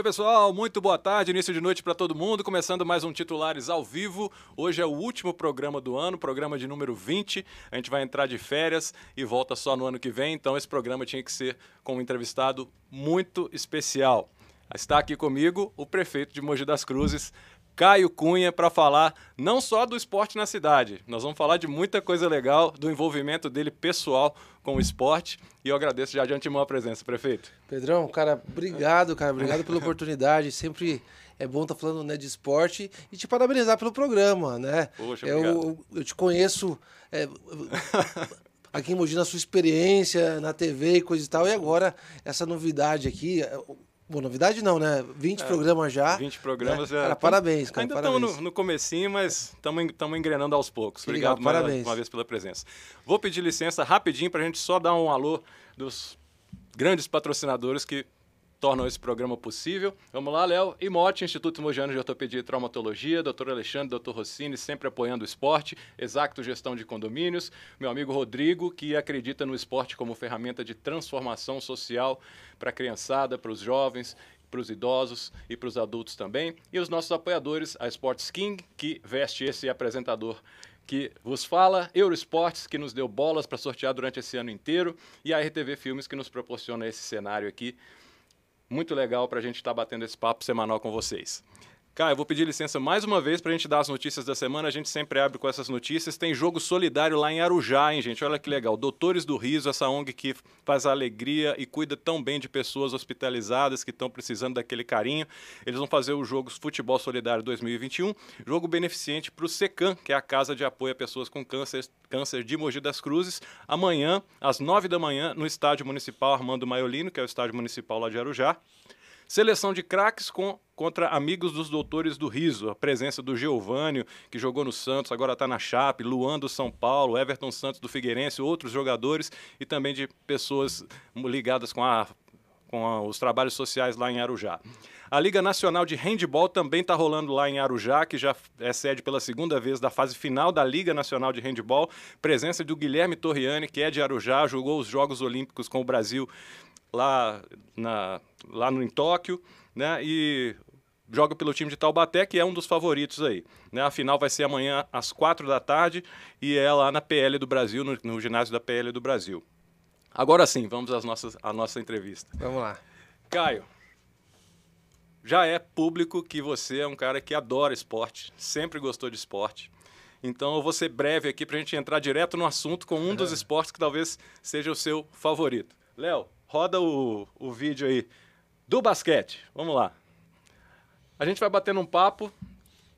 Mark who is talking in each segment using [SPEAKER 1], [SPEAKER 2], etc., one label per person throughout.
[SPEAKER 1] Oi, pessoal, muito boa tarde, início de noite para todo mundo. Começando mais um Titulares ao vivo. Hoje é o último programa do ano, programa de número 20. A gente vai entrar de férias e volta só no ano que vem, então esse programa tinha que ser com um entrevistado muito especial. Está aqui comigo o prefeito de Mogi das Cruzes, Caio Cunha para falar não só do esporte na cidade, nós vamos falar de muita coisa legal, do envolvimento dele pessoal com o esporte. E eu agradeço já de antemão a presença, prefeito.
[SPEAKER 2] Pedrão, cara, obrigado, cara, obrigado pela oportunidade. Sempre é bom estar tá falando né, de esporte e te parabenizar pelo programa, né?
[SPEAKER 1] Poxa,
[SPEAKER 2] eu, eu te conheço é, aqui em Mogi na sua experiência na TV e coisa e tal, e agora essa novidade aqui, Bom, novidade não, né? 20 é, programas já.
[SPEAKER 1] 20 programas
[SPEAKER 2] né?
[SPEAKER 1] já.
[SPEAKER 2] Cara, parabéns, cara.
[SPEAKER 1] Ainda estamos no, no comecinho, mas estamos engrenando aos poucos.
[SPEAKER 2] Que
[SPEAKER 1] Obrigado
[SPEAKER 2] legal,
[SPEAKER 1] mais uma vez pela presença. Vou pedir licença rapidinho para a gente só dar um alô dos grandes patrocinadores que tornam esse programa possível. Vamos lá, Léo. Imote, Instituto Mojano de Ortopedia e Traumatologia, doutor Alexandre, doutor Rossini, sempre apoiando o esporte, Exacto Gestão de Condomínios, meu amigo Rodrigo, que acredita no esporte como ferramenta de transformação social para a criançada, para os jovens, para os idosos e para os adultos também. E os nossos apoiadores, a Sports King, que veste esse apresentador que vos fala, Eurosports, que nos deu bolas para sortear durante esse ano inteiro, e a RTV Filmes, que nos proporciona esse cenário aqui muito legal para a gente estar tá batendo esse papo semanal com vocês. Eu vou pedir licença mais uma vez para a gente dar as notícias da semana. A gente sempre abre com essas notícias. Tem jogo solidário lá em Arujá, hein, gente? Olha que legal. Doutores do Riso, essa ONG que faz alegria e cuida tão bem de pessoas hospitalizadas que estão precisando daquele carinho. Eles vão fazer o jogo Futebol Solidário 2021, jogo beneficente para o SECAM, que é a Casa de Apoio a Pessoas com Câncer, câncer de Mogi das Cruzes, amanhã, às nove da manhã, no Estádio Municipal Armando Maiolino, que é o estádio municipal lá de Arujá. Seleção de craques com, contra amigos dos doutores do riso. A presença do Geovânio, que jogou no Santos, agora está na Chape, Luan do São Paulo, Everton Santos do Figueirense, outros jogadores e também de pessoas ligadas com, a, com a, os trabalhos sociais lá em Arujá. A Liga Nacional de Handball também está rolando lá em Arujá, que já é sede pela segunda vez da fase final da Liga Nacional de Handball. Presença do Guilherme Torriani, que é de Arujá, jogou os Jogos Olímpicos com o Brasil lá, na, lá no, em Tóquio, né? E joga pelo time de Taubaté, que é um dos favoritos aí. Né? A final vai ser amanhã às quatro da tarde e é lá na PL do Brasil, no, no ginásio da PL do Brasil. Agora sim, vamos às nossas, à nossa entrevista.
[SPEAKER 2] Vamos lá.
[SPEAKER 1] Caio, já é público que você é um cara que adora esporte, sempre gostou de esporte. Então eu vou ser breve aqui para a gente entrar direto no assunto com um dos esportes que talvez seja o seu favorito. Léo, roda o, o vídeo aí do basquete. Vamos lá. A gente vai batendo um papo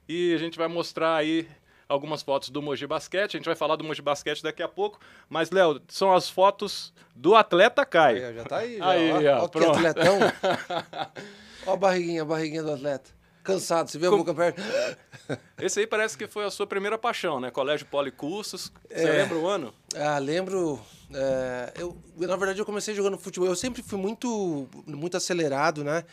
[SPEAKER 1] e a gente vai mostrar aí algumas fotos do Mogi Basquete. A gente vai falar do Mogi Basquete daqui a pouco. Mas, Léo, são as fotos do atleta Caio.
[SPEAKER 2] Aí, já tá aí. Já.
[SPEAKER 1] Aí,
[SPEAKER 2] ó, ó, ó que atletão. ó a barriguinha, a barriguinha do atleta. Cansado, você vê Com... a boca perto.
[SPEAKER 1] Esse aí parece que foi a sua primeira paixão, né? Colégio Policursos. Você é... lembra o ano?
[SPEAKER 2] Ah, lembro. É... eu, na verdade, eu comecei jogando futebol. Eu sempre fui muito, muito acelerado, né?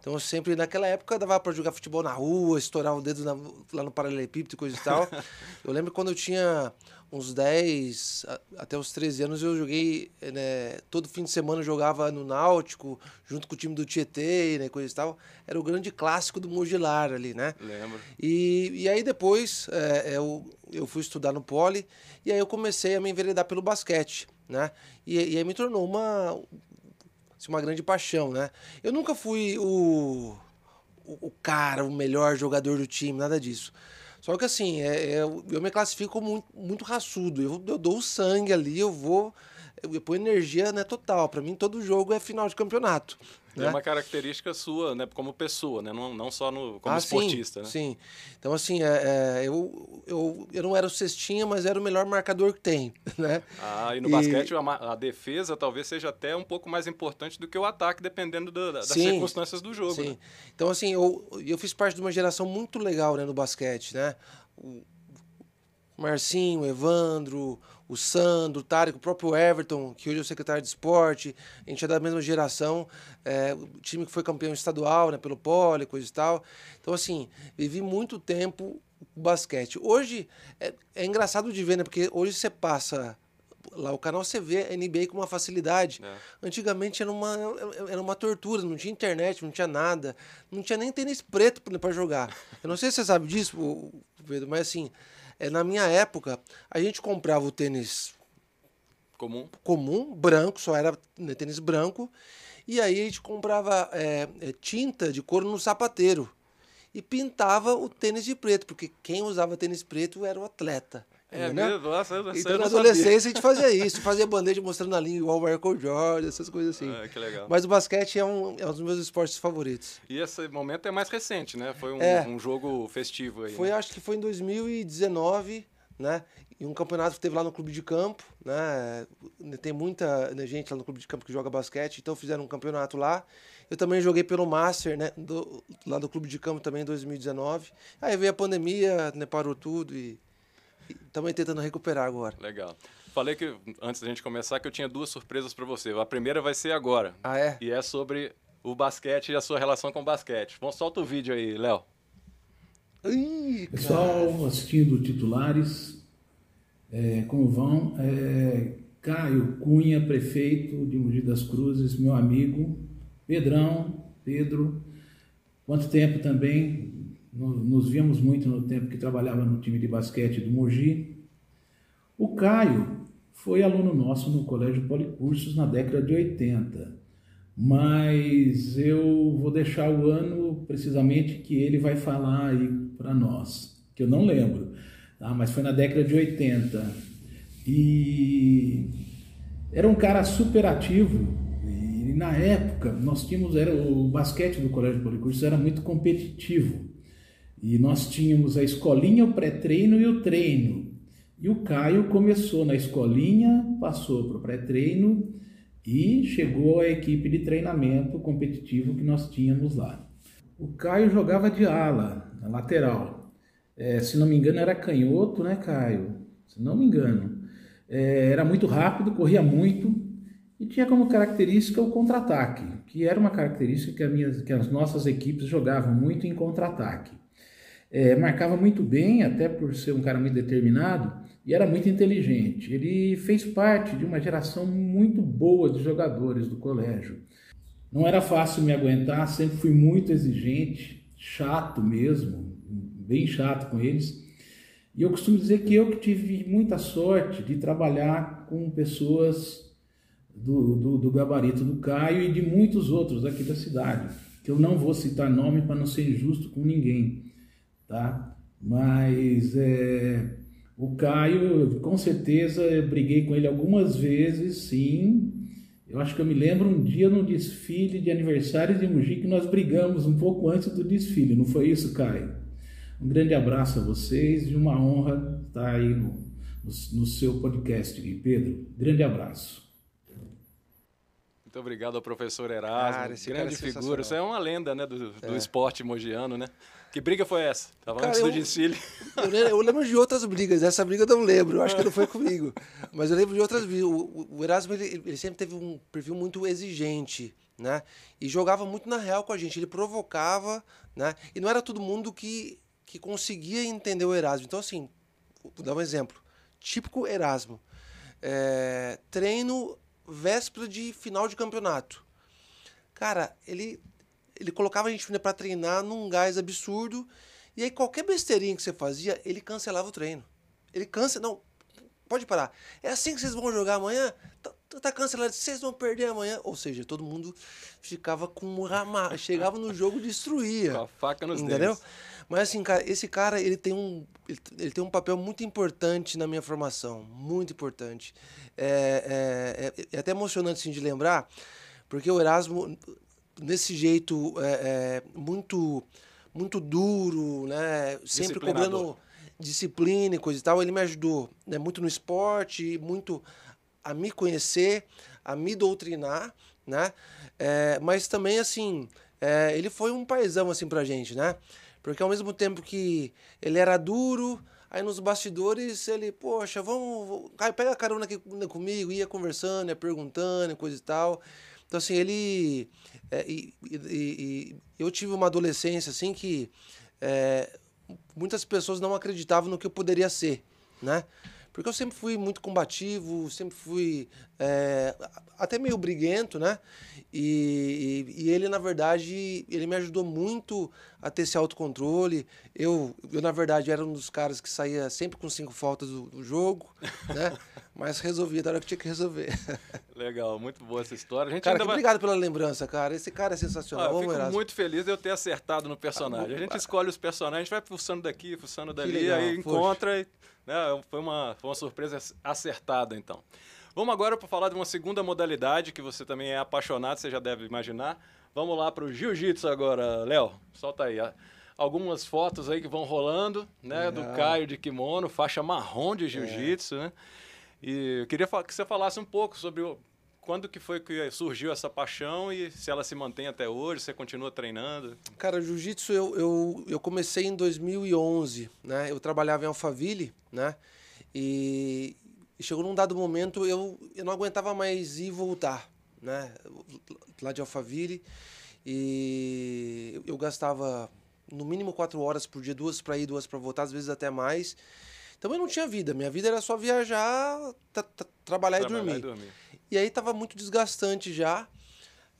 [SPEAKER 2] Então, eu sempre, naquela época, dava para jogar futebol na rua, estourar o dedo na, lá no paralelepípedo e coisa e tal. eu lembro quando eu tinha uns 10 até os 13 anos eu joguei, né, todo fim de semana eu jogava no Náutico, junto com o time do Tietê, né, coisa e tal. Era o grande clássico do Mogilar ali, né?
[SPEAKER 1] Lembro.
[SPEAKER 2] E, e aí depois é, eu, eu fui estudar no Poli e aí eu comecei a me enveredar pelo basquete, né? E, e aí me tornou uma, assim, uma grande paixão, né? Eu nunca fui o, o, o cara, o melhor jogador do time, nada disso. Só que assim, é, é, eu me classifico muito, muito raçudo. Eu, eu dou o sangue ali, eu vou. Eu ponho energia né, total. Para mim, todo jogo é final de campeonato.
[SPEAKER 1] É né? uma característica sua, né, como pessoa, né, não, não só no, como ah, esportista,
[SPEAKER 2] sim,
[SPEAKER 1] né?
[SPEAKER 2] Sim. Então, assim, é, é, eu, eu, eu não era o cestinha, mas era o melhor marcador que tem, né?
[SPEAKER 1] Ah, e no e... basquete a, a, defesa talvez seja até um pouco mais importante do que o ataque, dependendo do, das sim, circunstâncias do jogo. Sim. Né?
[SPEAKER 2] Então, assim, eu, eu fiz parte de uma geração muito legal, né, no basquete, né? O Marcinho, o Evandro, o Sandro, o Tarek, o próprio Everton, que hoje é o secretário de esporte, a gente é da mesma geração, é, o time que foi campeão estadual, né, pelo Poli, coisa e tal. Então, assim, vivi muito tempo o basquete. Hoje é, é engraçado de ver, né, porque hoje você passa lá o canal você vê a NBA com uma facilidade.
[SPEAKER 1] É.
[SPEAKER 2] Antigamente era uma, era uma tortura, não tinha internet, não tinha nada, não tinha nem tênis preto para jogar. Eu não sei se você sabe disso, Pedro, mas assim, é, na minha época, a gente comprava o tênis
[SPEAKER 1] Comum.
[SPEAKER 2] comum, branco, só era né, tênis branco. E aí a gente comprava é, é, tinta de couro no sapateiro e pintava o tênis de preto, porque quem usava tênis preto era o atleta.
[SPEAKER 1] É
[SPEAKER 2] entendeu?
[SPEAKER 1] mesmo? Nossa, eu,
[SPEAKER 2] Então
[SPEAKER 1] eu
[SPEAKER 2] na adolescência a gente fazia isso, fazia bandeja mostrando a língua igual o Michael Jordan, essas coisas assim.
[SPEAKER 1] Ah, que legal.
[SPEAKER 2] Mas o basquete é um, é um dos meus esportes favoritos.
[SPEAKER 1] E esse momento é mais recente, né? Foi um,
[SPEAKER 2] É.
[SPEAKER 1] um jogo festivo aí.
[SPEAKER 2] Foi,
[SPEAKER 1] né?
[SPEAKER 2] acho que foi em 2019, né? E um campeonato que teve lá no clube de campo, né? Tem muita né, gente lá no clube de campo que joga basquete, então fizeram um campeonato lá. Eu também joguei pelo Master, né? Do, lá do clube de campo também em 2019. Aí veio a pandemia, né? Parou tudo e estamos tentando recuperar agora.
[SPEAKER 1] Legal. Falei que, antes da gente começar, que eu tinha duas surpresas para você. A primeira vai ser agora.
[SPEAKER 2] Ah, é?
[SPEAKER 1] E é sobre o basquete e a sua relação com o basquete. Vamos, solta o vídeo aí, Léo.
[SPEAKER 3] Pessoal assistindo titulares, é, como vão? É, Caio Cunha, prefeito de Mogi das Cruzes, meu amigo, Pedrão, Pedro, quanto tempo também, nos víamos muito no tempo que trabalhava no time de basquete do Mogi. O Caio foi aluno nosso no Colégio Policursos na década de 80, mas eu vou deixar o ano precisamente que ele vai falar aí para nós, que eu não lembro, tá? mas foi na década de 80. E era um cara super ativo. E na época nós tínhamos era o basquete do Colégio Policursos era muito competitivo. E nós tínhamos a escolinha, o pré-treino e o treino. E o Caio começou na escolinha, passou para o pré-treino e chegou à equipe de treinamento competitivo que nós tínhamos lá. O Caio jogava de ala, na lateral. É, se não me engano, era canhoto, né, Caio? Se não me engano. É, era muito rápido, corria muito e tinha como característica o contra-ataque, que era uma característica que, a minhas, que as nossas equipes jogavam muito em contra-ataque. É, marcava muito bem, até por ser um cara muito determinado, e era muito inteligente. Ele fez parte de uma geração muito boa de jogadores do colégio. Não era fácil me aguentar, sempre fui muito exigente, chato mesmo, bem chato com eles. E eu costumo dizer que eu que tive muita sorte de trabalhar com pessoas do, do, do gabarito do Caio e de muitos outros aqui da cidade, que eu não vou citar nome para não ser injusto com ninguém, tá? Mas é, o Caio, com certeza, eu briguei com ele algumas vezes, sim. Eu acho que eu me lembro um dia no desfile de aniversário de Mogi que nós brigamos um pouco antes do desfile, não foi isso, Caio? Um grande abraço a vocês e uma honra estar aí no, no, no seu podcast, Pedro. Grande abraço.
[SPEAKER 1] Muito obrigado ao professor Erasmo,
[SPEAKER 2] Cara, esse cara
[SPEAKER 1] grande
[SPEAKER 2] é
[SPEAKER 1] figura. Isso é uma lenda né, do, do
[SPEAKER 2] É.
[SPEAKER 1] esporte mogiano, né? Que briga foi essa? Tava
[SPEAKER 2] Cara,
[SPEAKER 1] antes do desfile.
[SPEAKER 2] Eu, eu lembro de outras brigas, essa briga eu não lembro, eu acho que não foi comigo. Mas eu lembro de outras brigas. O, o- o Erasmo, ele, ele sempre teve um perfil muito exigente, né? E jogava muito na real com a gente, ele provocava, né? E não era todo mundo que, que conseguia entender o Erasmo. Então, assim, vou dar um exemplo. Típico Erasmo. É, treino véspera de final de campeonato. Cara, ele, ele colocava a gente para treinar num gás absurdo. E aí, qualquer besteirinha que você fazia, ele cancelava o treino. Ele cancela. Não, pode parar. É assim que vocês vão jogar amanhã? Tá, tá cancelado, vocês vão perder amanhã. Ou seja, todo mundo ficava com um rama. Chegava no jogo e destruía.
[SPEAKER 1] Com a faca nos
[SPEAKER 2] Entendeu?
[SPEAKER 1] dentes.
[SPEAKER 2] Mas assim, cara, esse cara, ele tem um, ele tem um papel muito importante na minha formação, muito importante. É, é, é- é até emocionante assim, de lembrar, porque o Erasmo, nesse jeito é, é, muito, muito duro, né, sempre cobrando disciplina e coisa e tal, ele me ajudou né, muito no esporte, muito a me conhecer, a me doutrinar, né? É, mas também, assim, é, ele foi um paizão, assim, pra gente, né? Porque ao mesmo tempo que ele era duro, aí nos bastidores ele, poxa, vamos, pega a carona aqui comigo, ia conversando, ia perguntando, e coisa e tal. Então, assim, ele... é, e, e- e- eu tive uma adolescência, assim, que é, muitas pessoas não acreditavam no que eu poderia ser, né? Porque eu sempre fui muito combativo, sempre fui é, até meio briguento, né? E, e, e, ele, na verdade, ele me ajudou muito a ter esse autocontrole. Eu, eu, na verdade, era um dos caras que saía sempre com cinco faltas do, do jogo, né? Mas resolvia da hora que tinha que resolver.
[SPEAKER 1] Legal, muito boa essa história. A gente
[SPEAKER 2] cara,
[SPEAKER 1] vai...
[SPEAKER 2] obrigado pela lembrança, cara. Esse cara é sensacional.
[SPEAKER 1] Ah, eu fico muito feliz de eu ter acertado no personagem. A gente escolhe os personagens, vai fuçando daqui, fuçando dali, legal, aí encontra. E, né, foi, uma, foi uma surpresa acertada, então. Vamos agora para falar de uma segunda modalidade que você também é apaixonado, você já deve imaginar. Vamos lá para o jiu-jitsu agora, Léo. Solta aí. Algumas fotos aí que vão rolando, né? Do Caio de kimono, faixa marrom de jiu-jitsu, é. né? E eu queria que você falasse um pouco sobre o, quando que foi que surgiu essa paixão e se ela se mantém até hoje, você continua treinando?
[SPEAKER 2] Cara, jiu-jitsu eu, eu, eu comecei em 2011, né? Eu trabalhava em Alphaville, né? E, e chegou num dado momento, eu, eu não aguentava mais ir e voltar, né? Lá de Alphaville. E eu, eu gastava no mínimo quatro horas por dia, duas para ir, duas para voltar, às vezes até mais. Então eu não tinha vida. Minha vida era só viajar, trabalhar, trabalhar, e, dormir. e dormir. E aí tava muito desgastante já.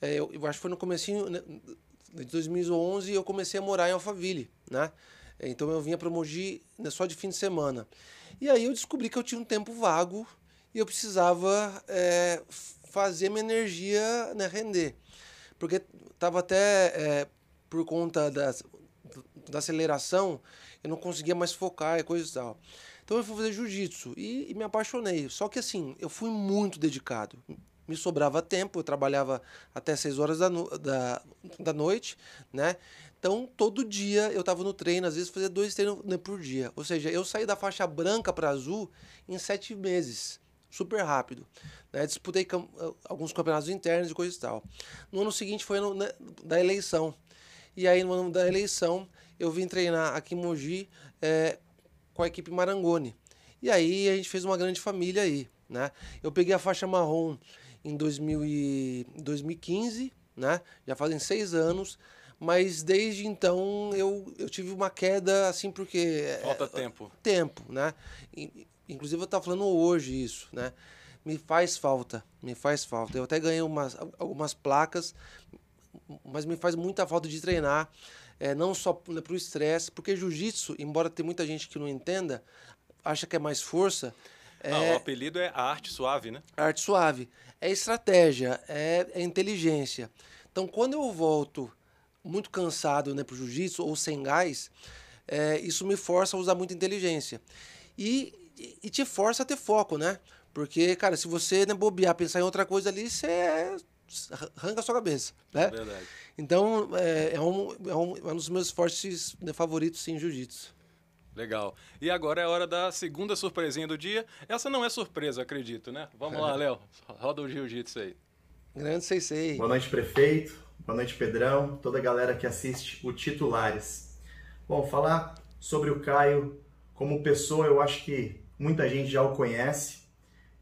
[SPEAKER 2] É, eu, eu, acho que foi no comecinho né, de 2011 eu comecei a morar em Alphaville, né? Então eu vinha para Mogi né, só de fim de semana. E aí eu descobri que eu tinha um tempo vago e eu precisava é, fazer minha energia né, render. Porque estava até é, por conta da aceleração, eu não conseguia mais focar e coisa e tal. Então eu fui fazer jiu-jitsu e, e, me apaixonei. Só que assim, eu fui muito dedicado. Me sobrava tempo, eu trabalhava até 6 horas da, no, da, da noite, né? Então, todo dia eu estava no treino, às vezes fazia dois treinos né, por dia. Ou seja, eu saí da faixa branca para azul em sete meses, super rápido. Né? Disputei alguns campeonatos internos e coisa e tal. No ano seguinte foi no, né, da eleição. E aí, no ano da eleição, eu vim treinar aqui em Mogi é, com a equipe Marangoni. E aí a gente fez uma grande família aí. Né? Eu peguei a faixa marrom em 2000 e 2015, né? já fazem seis anos mas desde então eu, eu tive uma queda assim porque
[SPEAKER 1] é, falta é, tempo
[SPEAKER 2] tempo né inclusive eu estava falando hoje isso né me faz falta me faz falta eu até ganhei umas algumas placas mas me faz muita falta de treinar é, não só né, para o estresse porque jiu-jitsu embora tenha muita gente que não entenda acha que é mais força
[SPEAKER 1] é, ah, o apelido é a arte suave né
[SPEAKER 2] arte suave é estratégia é, é inteligência então quando eu volto muito cansado né, para o jiu-jitsu ou sem gás, é, isso me força a usar muita inteligência. E, e te força a ter foco, né? Porque, cara, se você né, bobear, pensar em outra coisa ali, você arranca a sua cabeça, né? É verdade. Então, é, é, um, é, um, é um dos meus fortes né, favoritos, sim, jiu-jitsu.
[SPEAKER 1] Legal. E agora é a hora da segunda surpresinha do dia. Essa não é surpresa, acredito, né? Vamos lá, Léo. Roda o jiu-jitsu aí.
[SPEAKER 2] Grande Sensei.
[SPEAKER 4] Boa noite, prefeito. Boa noite, Pedrão, toda a galera que assiste o Titulares. Bom, falar sobre o Caio como pessoa, eu acho que muita gente já o conhece.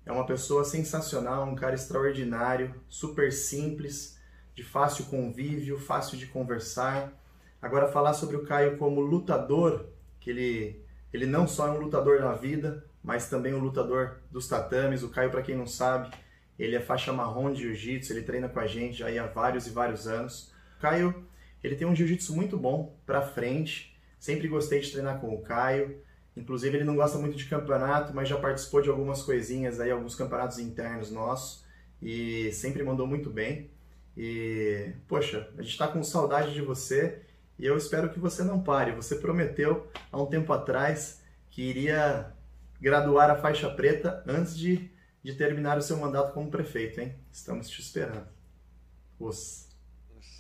[SPEAKER 4] É uma pessoa sensacional, um cara extraordinário, super simples, de fácil convívio, fácil de conversar. Agora falar sobre o Caio como lutador, que ele ele não só é um lutador na vida, mas também um lutador dos tatames. O Caio, para quem não sabe, ele é faixa marrom de jiu-jitsu, ele treina com a gente já há vários e vários anos. O Caio, ele tem um jiu-jitsu muito bom para frente. Sempre gostei de treinar com o Caio. Inclusive, ele não gosta muito de campeonato, mas já participou de algumas coisinhas aí, alguns campeonatos internos nossos. E sempre mandou muito bem. E, poxa, a gente está com saudade de você e eu espero que você não pare. Você prometeu há um tempo atrás que iria graduar a faixa preta antes de de terminar o seu mandato como prefeito, hein? Estamos te esperando. Os.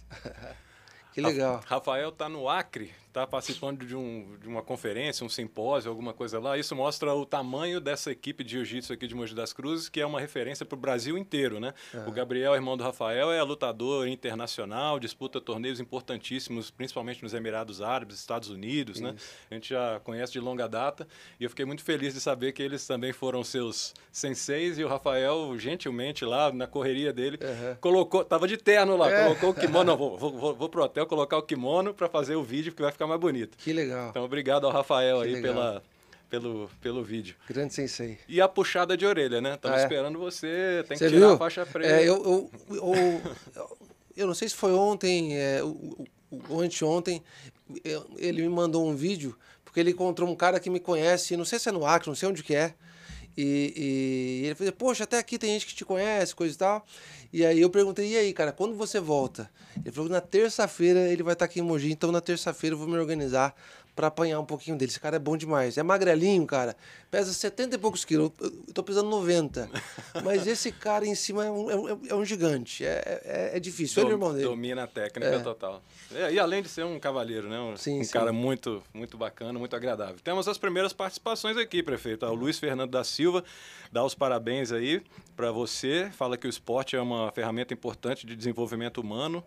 [SPEAKER 2] que legal.
[SPEAKER 1] Rafael está no Acre está participando de, um, de uma conferência, um simpósio, alguma coisa lá. Isso mostra o tamanho dessa equipe de jiu-jitsu aqui de Mogi das Cruzes, que é uma referência para o Brasil inteiro, né? Uhum. O Gabriel, irmão do Rafael, é lutador internacional, disputa torneios importantíssimos, principalmente nos Emirados Árabes, Estados Unidos, né? Isso. né? A gente já conhece de longa data e eu fiquei muito feliz de saber que eles também foram seus senseis e o Rafael, gentilmente lá na correria dele, uhum. colocou, tava de terno lá, é. colocou o kimono, vou, vou, vou pro hotel colocar o kimono para fazer o vídeo, porque vai ficar ficar mais bonito.
[SPEAKER 2] Que legal.
[SPEAKER 1] Então, obrigado ao Rafael que aí pela, pelo, pelo vídeo.
[SPEAKER 2] Grande sensei.
[SPEAKER 1] E a puxada de orelha, né? Estamos
[SPEAKER 2] Ah, é.
[SPEAKER 1] esperando você, tem que
[SPEAKER 2] Você
[SPEAKER 1] tirar
[SPEAKER 2] viu?
[SPEAKER 1] a faixa preta.
[SPEAKER 2] É, eu, eu, eu, eu não sei se foi ontem é, ou ou anteontem, eu- ele me mandou um vídeo, porque ele encontrou um cara que me conhece, não sei se é no Acre, não sei onde que é. E, e ele falou, poxa, até aqui tem gente que te conhece, coisa e tal. E aí eu perguntei, e aí, cara, quando você volta? Ele falou na terça-feira ele vai estar aqui em Mogi, então na terça-feira eu vou me organizar pra apanhar um pouquinho dele. Esse cara é bom demais. É magrelinho, cara. Pesa 70 e poucos quilos. Eu eu tô pesando 90. Mas esse cara em cima é um, é um, é um gigante. É, é, é difícil. Ele é irmão dele.
[SPEAKER 1] Domina a técnica total. É, e além de ser um cavalheiro, né? Um,
[SPEAKER 2] Sim,
[SPEAKER 1] um
[SPEAKER 2] sim.
[SPEAKER 1] cara muito, muito bacana, muito agradável. Temos as primeiras participações aqui, prefeito. O Luiz Fernando da Silva dá os parabéns aí para você. Fala que o esporte é uma ferramenta importante de desenvolvimento humano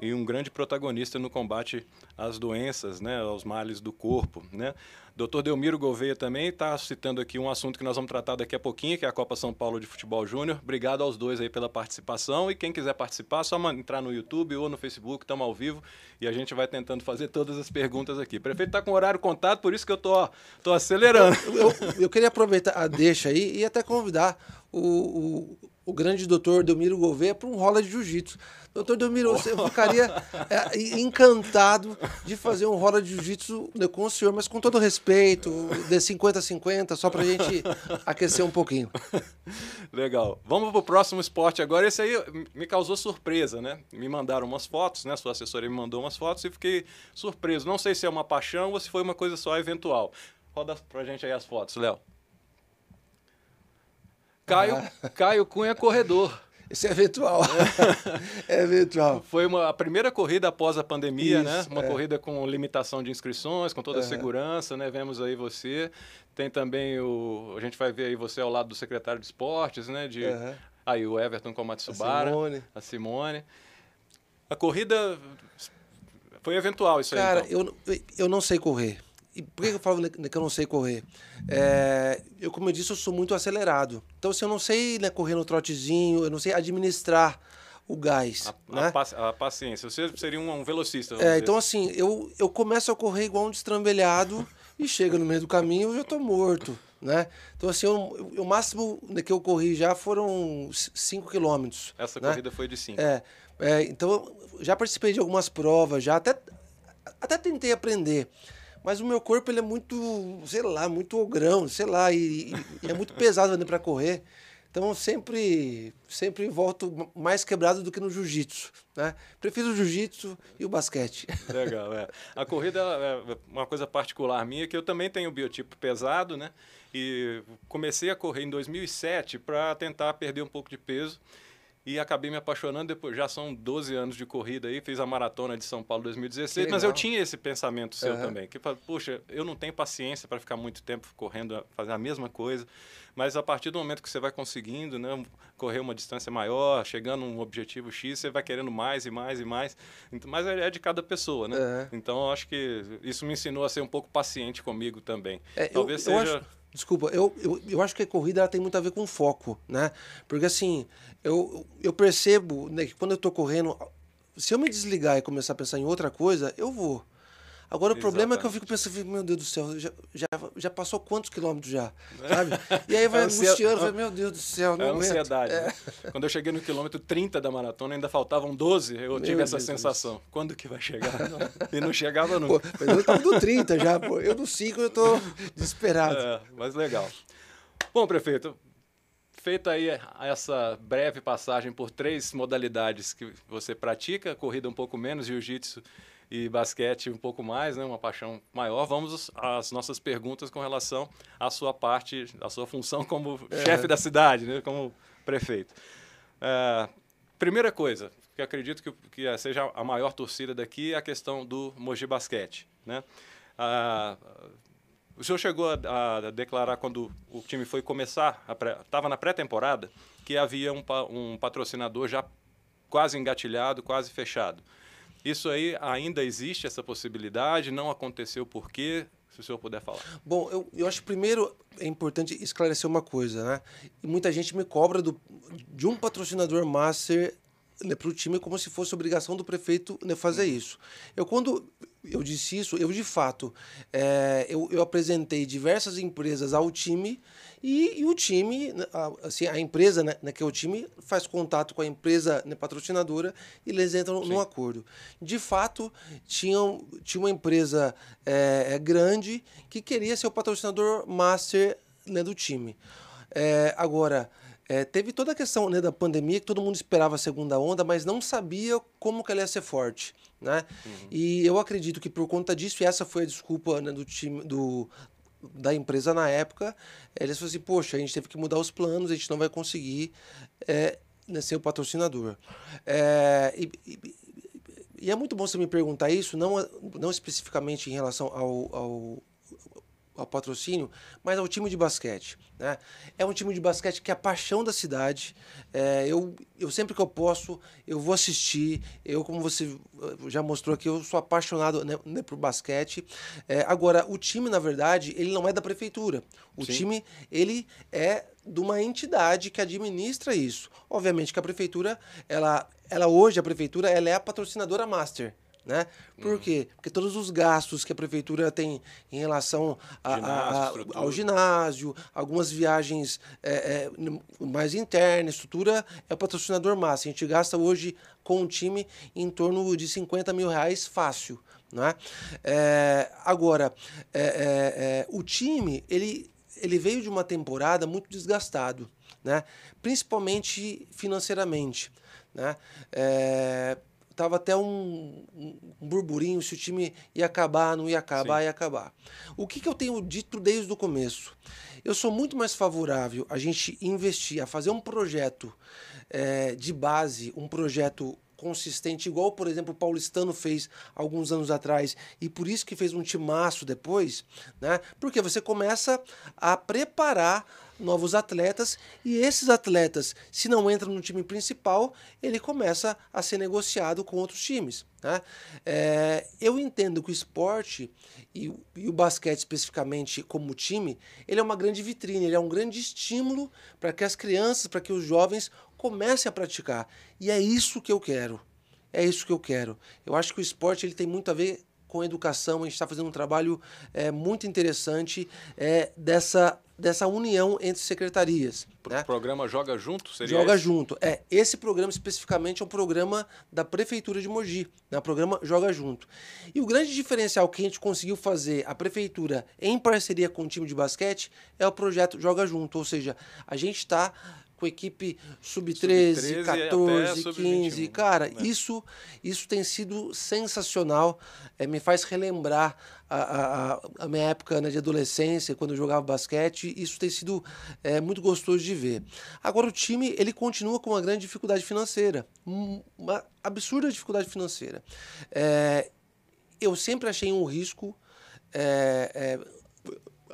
[SPEAKER 1] e um grande protagonista no combate às doenças, né, aos males do corpo, né? Dr. Delmiro Gouveia também está citando aqui um assunto que nós vamos tratar daqui a pouquinho, que é a Copa São Paulo de Futebol Júnior. Obrigado aos dois aí pela participação e quem quiser participar, só entrar no YouTube ou no Facebook, estamos ao vivo e a gente vai tentando fazer todas as perguntas aqui. O prefeito está com horário contado, por isso que eu tô, tô acelerando.
[SPEAKER 2] Eu, eu queria aproveitar a deixa aí e até convidar o, o, o grande doutor Delmiro Gouveia para um rola de jiu-jitsu. Doutor Delmiro, eu ficaria é, encantado de fazer um rola de jiu-jitsu né, com o senhor, mas com todo respeito, de 50 a 50, só para a gente aquecer um pouquinho.
[SPEAKER 1] Legal. Vamos pro próximo esporte agora. Esse aí me causou surpresa, né? Me mandaram umas fotos, né? Sua assessoria me mandou umas fotos e fiquei surpreso. Não sei se é uma paixão ou se foi uma coisa só eventual. Roda pra gente aí as fotos, Léo. Caio, Caio Cunha Corredor.
[SPEAKER 2] Esse é virtual. é virtual.
[SPEAKER 1] Foi uma, a primeira corrida após a pandemia,
[SPEAKER 2] Isso,
[SPEAKER 1] né? Uma
[SPEAKER 2] é.
[SPEAKER 1] corrida com limitação de inscrições, com toda a segurança, né? Vemos aí você. Tem também o. A gente vai ver aí você ao lado do secretário de esportes, né? De. Aí o Everton Komatsubara.
[SPEAKER 2] A Simone.
[SPEAKER 1] A Simone. A corrida foi eventual isso
[SPEAKER 2] Cara,
[SPEAKER 1] aí. Então.
[SPEAKER 2] eu, eu não sei correr. E por que eu falo né, que eu não sei correr? É, eu, como eu disse, eu sou muito acelerado. Então, se eu não sei né, correr no trotezinho, eu não sei administrar o gás.
[SPEAKER 1] A,
[SPEAKER 2] né?
[SPEAKER 1] a paci- a paciência. Você seria um, um velocista.
[SPEAKER 2] É, então, assim, eu, eu começo a correr igual um destrambelhado e chega no meio do caminho eu já tô morto, né? Então, assim, eu, eu- o máximo né, que eu corri já foram 5 quilômetros.
[SPEAKER 1] Essa
[SPEAKER 2] né?
[SPEAKER 1] corrida foi de 5.
[SPEAKER 2] É, é, então já participei de algumas provas, já até, até tentei aprender. Mas o meu corpo ele é muito, sei lá, muito ogrão, sei lá, e, e é muito pesado para correr. Então sempre, sempre volto mais quebrado do que no jiu-jitsu, né? Prefiro o jiu-jitsu e o basquete.
[SPEAKER 1] Legal, é. A corrida é uma coisa particular minha, que eu também tenho biotipo pesado, né? E comecei a correr em 2007 para tentar perder um pouco de peso. E acabei me apaixonando depois. Já são 12 anos de corrida aí, fiz a maratona de São Paulo 2016,
[SPEAKER 2] Que
[SPEAKER 1] mas eu tinha esse pensamento seu
[SPEAKER 2] Aham.
[SPEAKER 1] também. Que puxa, eu não tenho paciência para ficar muito tempo correndo, fazer a mesma coisa. Mas a partir do momento que você vai conseguindo, né, correr uma distância maior, chegando a um objetivo X, você vai querendo mais e mais e mais. Mas é de cada pessoa, né?
[SPEAKER 2] É.
[SPEAKER 1] Então, eu acho que isso me ensinou a ser um pouco paciente comigo também.
[SPEAKER 2] É, eu-
[SPEAKER 1] Talvez
[SPEAKER 2] eu
[SPEAKER 1] seja.
[SPEAKER 2] acho- desculpa, eu, eu, eu acho que a corrida ela tem muito a ver com foco, né? Porque assim, eu, eu percebo né, que quando eu tô correndo, se eu me desligar e começar a pensar em outra coisa, eu vou. Agora, o problema é que eu fico pensando, meu Deus do céu, já, já, já passou quantos quilômetros já? Sabe? E aí vai
[SPEAKER 1] A ansia-
[SPEAKER 2] angustiando, vai, meu Deus do céu, não
[SPEAKER 1] É
[SPEAKER 2] aguento.
[SPEAKER 1] ansiedade.
[SPEAKER 2] É.
[SPEAKER 1] né? Quando eu cheguei no quilômetro 30 da maratona, ainda faltavam 12, eu tive
[SPEAKER 2] Meu
[SPEAKER 1] essa
[SPEAKER 2] Jesus.
[SPEAKER 1] sensação. Quando que vai chegar? e não chegava nunca.
[SPEAKER 2] Pô, mas eu tava do 30 já, pô. Eu do 5 eu tô desesperado.
[SPEAKER 1] É, mas legal. Bom, prefeito, feita aí essa breve passagem por três modalidades que você pratica, corrida um pouco menos, jiu-jitsu e basquete um pouco mais, né, uma paixão maior, vamos às nossas perguntas com relação à sua parte, à sua função como chefe da cidade, né, como prefeito. É, primeira coisa, que acredito que, que seja a maior torcida daqui, é a questão do Mogi Basquete, né? Ah, o senhor chegou a, a declarar quando o time foi começar, estava na pré-temporada, que havia um, um patrocinador já quase engatilhado, quase fechado. Isso aí ainda existe essa possibilidade? Não aconteceu por quê? Se o senhor puder falar.
[SPEAKER 2] Bom, eu, eu acho que primeiro é importante esclarecer uma coisa, né? Muita gente me cobra do, de um patrocinador master né, para o time como se fosse obrigação do prefeito né, fazer isso. Eu, quando eu disse isso, eu de fato, é, eu, eu apresentei diversas empresas ao time e, e o time, né, a, assim, a empresa, né, né, que é o time, faz contato com a empresa né, patrocinadora e eles entram Sim. num acordo. De fato, tinham, tinha uma empresa é, grande que queria ser o patrocinador master né, do time. É, agora, é, teve toda a questão né, da pandemia, que todo mundo esperava a segunda onda, mas não sabia como que ela ia ser forte. Né? Uhum. E eu acredito que por conta disso, e essa foi a desculpa né, do time do, da empresa na época, eles falaram assim, poxa, a gente teve que mudar os planos, a gente não vai conseguir é, né, ser o patrocinador. É, e, e, e, é muito bom você me perguntar isso, não, não especificamente em relação ao, ao ao patrocínio, mas ao time de basquete. Né? É um time de basquete que é a paixão da cidade. É, eu, eu sempre que eu posso, eu vou assistir. Eu, como você já mostrou aqui, eu sou apaixonado né, né, por basquete. É, agora, o time, na verdade, ele não é da prefeitura. O Sim. time, ele é de uma entidade que administra isso. Obviamente que a prefeitura, ela, ela hoje, a prefeitura, ela é a patrocinadora master. Né? Por uhum. quê? Porque todos os gastos que a prefeitura tem em relação a, ginásio, a, a, ao ginásio, algumas viagens é, é, mais internas, estrutura, é o patrocinador máximo. A gente gasta hoje com o time em torno de 50 mil reais fácil. Né? É, agora, é, é, é, o time ele, ele veio de uma temporada muito desgastado, né? principalmente financeiramente. Né? Tava até um, um, burburinho se o time ia acabar, não ia acabar, Sim. ia acabar. O que, que eu tenho dito desde o começo? Eu sou muito mais favorável a gente investir, a fazer um projeto é, de base, um projeto consistente, igual, por exemplo, o Paulistano fez alguns anos atrás, e por isso que fez um timaço depois, né? Porque você começa a preparar novos atletas e esses atletas, se não entram no time principal, ele começa a ser negociado com outros times. Né? É, eu entendo que o esporte e, e, o basquete especificamente como time, ele é uma grande vitrine, ele é um grande estímulo para que as crianças, para que os jovens comecem a praticar. E é isso que eu quero. É isso que eu quero. Eu acho que o esporte ele tem muito a ver com educação. A gente está fazendo um trabalho é, muito interessante é, dessa dessa união entre secretarias.
[SPEAKER 1] O né? programa Joga Junto
[SPEAKER 2] seria Joga esse? Junto. É, esse programa especificamente é um programa da Prefeitura de Mogi, né? o programa Joga Junto. E o grande diferencial que a gente conseguiu fazer, a Prefeitura, em parceria com o time de basquete, é o projeto Joga Junto, ou seja, a gente está com equipe sub-13, sub 14, sub 15. Cara, né? isso, isso tem sido sensacional. É, me faz relembrar a, a, a minha época né, de adolescência, quando eu jogava basquete. Isso tem sido é, muito gostoso de ver. Agora, o time ele continua com uma grande dificuldade financeira. Uma absurda dificuldade financeira. É, eu sempre achei um risco. É, é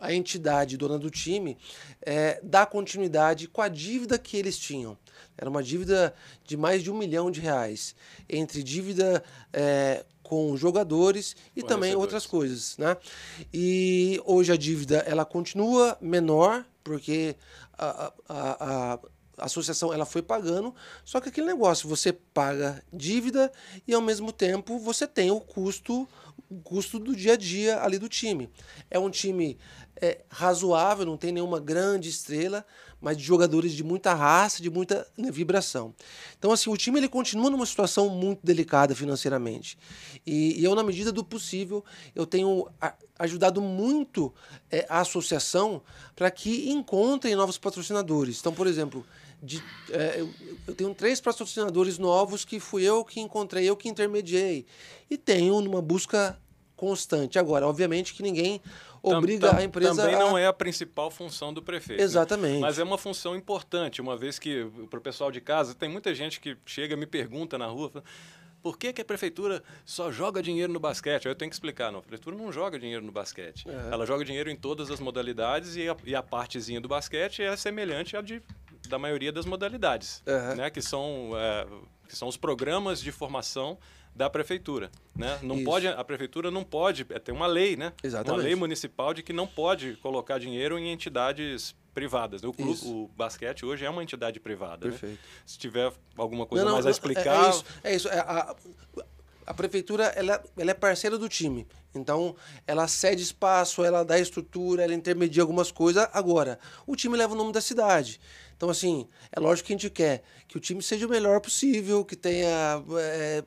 [SPEAKER 2] a entidade dona do time é, dar continuidade com a dívida que eles tinham. Era uma dívida de mais de um milhão de reais, entre dívida é, com jogadores e com também outras coisas. Né? E hoje a dívida ela continua menor, porque a, a, a a associação ela foi pagando, só que aquele negócio, você paga dívida e ao mesmo tempo você tem o custo, o custo do dia a dia ali do time. É um time é, razoável, não tem nenhuma grande estrela, mas de jogadores de muita raça, de muita né, vibração. Então, assim, o time ele continua numa situação muito delicada financeiramente. E, e eu, na medida do possível, eu tenho ajudado muito é, a associação para que encontrem novos patrocinadores. Então, por exemplo, de, é, eu, tenho três patrocinadores novos que fui eu que encontrei, eu que intermediei. E tenho numa busca constante. Agora, obviamente que ninguém obriga a empresa
[SPEAKER 1] Também
[SPEAKER 2] a...
[SPEAKER 1] não é a principal função do prefeito.
[SPEAKER 2] Exatamente. Né?
[SPEAKER 1] Mas é uma função importante, uma vez que, para o pessoal de casa, tem muita gente que chega e me pergunta na rua, fala, por que, que, a prefeitura só joga dinheiro no basquete? Eu tenho que explicar, não. A prefeitura não joga dinheiro no basquete. É. Ela joga dinheiro em todas as modalidades e a, e a, partezinha do basquete é semelhante à de, da maioria das modalidades, é. né? que, são, é, que são os programas de formação da prefeitura, né? Não Isso. pode a prefeitura não pode é, tem uma lei, né?
[SPEAKER 2] Exatamente.
[SPEAKER 1] Uma lei municipal de que não pode colocar dinheiro em entidades privadas. O clube, o basquete hoje é uma entidade privada. né?
[SPEAKER 2] Perfeito.
[SPEAKER 1] Se tiver alguma coisa
[SPEAKER 2] Não, não,
[SPEAKER 1] mais a
[SPEAKER 2] não,
[SPEAKER 1] explicar,
[SPEAKER 2] É, é isso. É isso. É, a, a prefeitura ela, ela é parceira do time. Então, ela cede espaço, ela dá estrutura, ela intermedia algumas coisas. Agora, o time leva o nome da cidade. Então, assim, é lógico que a gente quer que o time seja o melhor possível, que tenha é,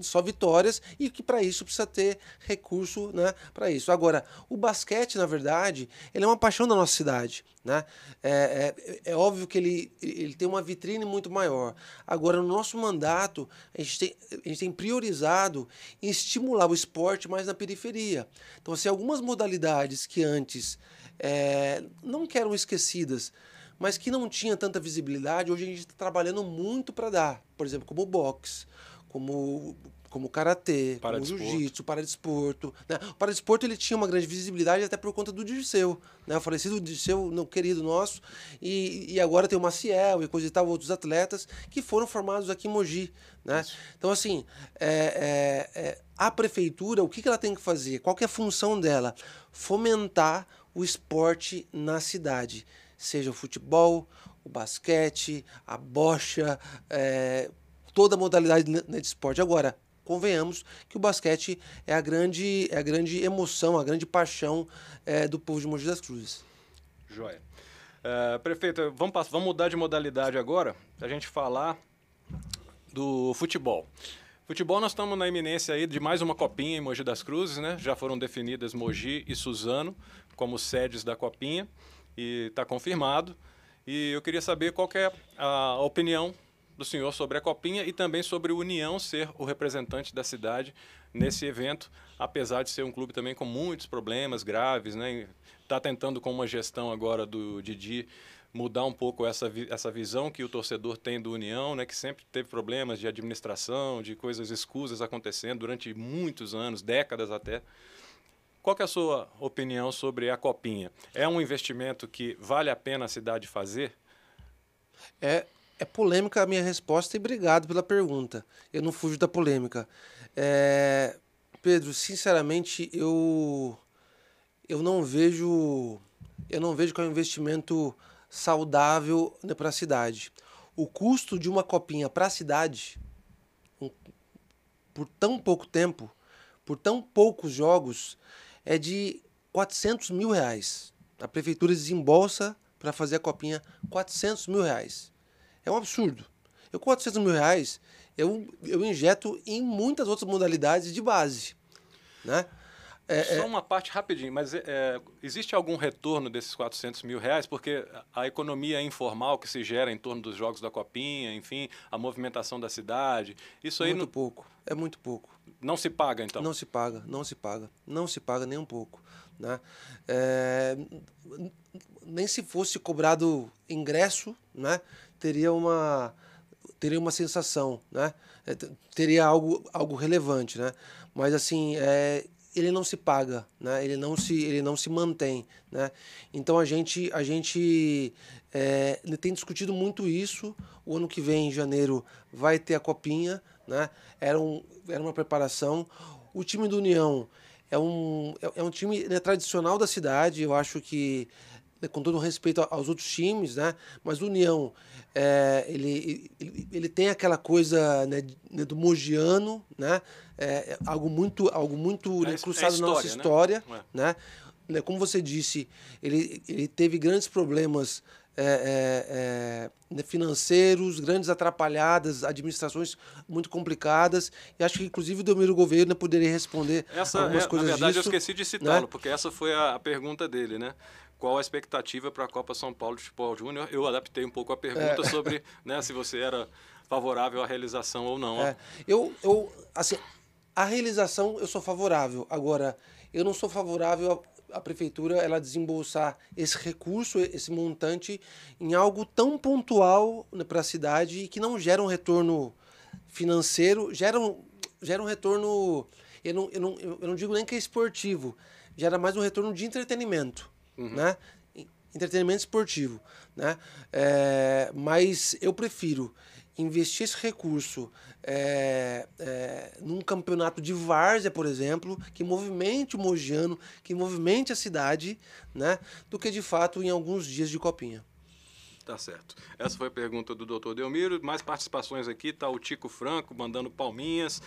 [SPEAKER 2] só vitórias e que para isso precisa ter recurso né, para isso. Agora, o basquete, na verdade, ele é uma paixão da nossa cidade. Né? É, é, é óbvio que ele, ele tem uma vitrine muito maior. Agora, no nosso mandato, a gente tem, a gente tem priorizado em estimular o esporte mais na periferia. Então, assim, algumas modalidades que antes é, não eram esquecidas, mas que não tinha tanta visibilidade, hoje a gente está trabalhando muito para dar. Por exemplo, como boxe, como como karatê, como
[SPEAKER 1] Paradesporto.
[SPEAKER 2] jiu-jitsu, paradesporto. Né? O paradesporto ele tinha uma grande visibilidade até por conta do Dirceu, né? o falecido Dirceu, não, querido nosso, e, e agora tem o Maciel e coisa e tal, outros atletas que foram formados aqui em Mogi. Né? Então, assim, é, é, é, a prefeitura, o que, que ela tem que fazer? Qual que é a função dela? Fomentar o esporte na cidade, seja o futebol, o basquete, a bocha, é, toda modalidade né, de esporte. Agora, convenhamos que o basquete é a grande, é a grande emoção, a grande paixão é, do povo de Mogi das Cruzes.
[SPEAKER 1] Joia. É, prefeito, vamos, vamos mudar de modalidade agora, a gente falar do futebol. Futebol, nós estamos na iminência aí de mais uma copinha em Mogi das Cruzes, né? Já foram definidas Mogi e Suzano como sedes da copinha e está confirmado. E eu queria saber qual que é a opinião do senhor sobre a copinha e também sobre o União ser o representante da cidade nesse evento, apesar de ser um clube também com muitos problemas graves, né? Está tentando com uma gestão agora do Didi mudar um pouco essa, vi- essa visão que o torcedor tem do União, né, que sempre teve problemas de administração, de coisas escusas acontecendo durante muitos anos, décadas até. Qual é a sua opinião sobre a Copinha? É um investimento que vale a pena a cidade fazer?
[SPEAKER 2] É, é polêmica a minha resposta e obrigado pela pergunta. Eu não fujo da polêmica. É, Pedro, sinceramente, eu eu não vejo eu não vejo que é um investimento saudável para a cidade. O custo de uma copinha para a cidade, um- por tão pouco tempo, por tão poucos jogos, é de 400 mil reais. A prefeitura desembolsa para fazer a copinha 400 mil reais. É um absurdo. Eu com 400 mil reais, eu, eu injeto em muitas outras modalidades de base. Né? É,
[SPEAKER 1] Só uma parte rapidinho, mas é, é, existe algum retorno desses 400 mil reais? Porque a economia informal que se gera em torno dos jogos da Copinha, enfim, a movimentação da cidade, isso aí
[SPEAKER 2] muito
[SPEAKER 1] não,
[SPEAKER 2] pouco. É muito pouco.
[SPEAKER 1] Não se paga, então?
[SPEAKER 2] Não se paga, não se paga, não se paga nem um pouco. Né? É, nem se fosse cobrado ingresso, né? teria uma teria uma sensação, né? É, teria algo, algo relevante, né? Mas assim, é, ele não se paga, né? Ele não se ele não se mantém, né? Então a gente a gente é, tem discutido muito isso. O ano que vem, em janeiro, vai ter a copinha, né? Era, um, era uma preparação. O time do União é um, é, é um time né, tradicional da cidade. Eu acho que, né, com todo respeito aos outros times, né? Mas o União, é, ele, ele, ele tem aquela coisa né, né, do mogiano, né? É, é algo muito, algo muito
[SPEAKER 1] É
[SPEAKER 2] né,
[SPEAKER 1] his- é
[SPEAKER 2] incrustado na nossa
[SPEAKER 1] história, né?
[SPEAKER 2] história, né? Né, Como você disse, ele, ele teve grandes problemas é, é, é, né, financeiros, grandes atrapalhadas, administrações muito complicadas. E acho que, inclusive, o Delmiro Gouveia né, poderia responder
[SPEAKER 1] Essa,
[SPEAKER 2] algumas
[SPEAKER 1] é,
[SPEAKER 2] coisas
[SPEAKER 1] na verdade,
[SPEAKER 2] disso.
[SPEAKER 1] eu esqueci de citá-lo,
[SPEAKER 2] né?
[SPEAKER 1] porque essa foi a, a pergunta dele, né? Qual a expectativa para a Copa São Paulo de Futebol Júnior? Eu adaptei um pouco a pergunta sobre né, se você era favorável à realização ou não.
[SPEAKER 2] É, eu, eu, assim, a realização eu sou favorável. Agora, eu não sou favorável à prefeitura ela desembolsar esse recurso, esse montante, em algo tão pontual para a cidade e que não gera um retorno financeiro, gera um, gera um retorno. Eu não, eu, não, eu não digo nem que é esportivo, gera mais um retorno de entretenimento. Né? Entretenimento esportivo. Né? É, mas eu prefiro investir esse recurso é, é, num campeonato de várzea, por exemplo, que movimente o Mogiano, que movimente a cidade, né? Do que de fato em alguns dias de copinha.
[SPEAKER 1] Tá certo. Essa foi a pergunta do doutor Delmiro. Mais participações aqui, tá o Tico Franco mandando palminhas.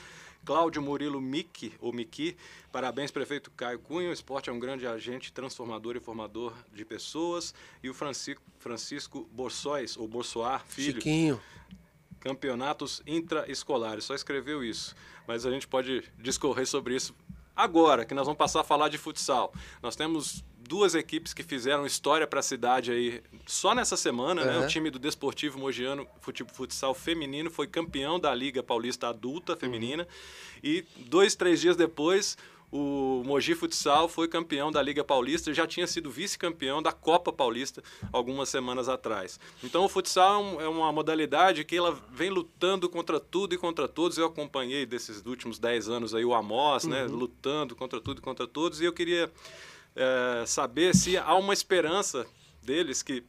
[SPEAKER 1] Cláudio Murilo Miki, ou Miki, parabéns, prefeito Caio Cunha. O esporte é um grande agente transformador e formador de pessoas. E o Francisco, Francisco Borsóis, ou Borsoar, filho.
[SPEAKER 2] Chiquinho.
[SPEAKER 1] Campeonatos intraescolares, só escreveu isso. Mas a gente pode discorrer sobre isso agora, que nós vamos passar a falar de futsal. Nós temos duas equipes que fizeram história para a cidade aí só nessa semana, uhum. né? O time do Desportivo Mogiano Futsal Feminino foi campeão da Liga Paulista Adulta Feminina. Uhum. E dois, três dias depois, o Mogi Futsal foi campeão da Liga Paulista e já tinha sido vice-campeão da Copa Paulista algumas semanas atrás. Então o futsal é, é uma modalidade que ela vem lutando contra tudo e contra todos. Eu acompanhei desses últimos dez anos aí o Amos, né, uhum. né, lutando contra tudo e contra todos. E eu queria é, saber se há uma esperança deles que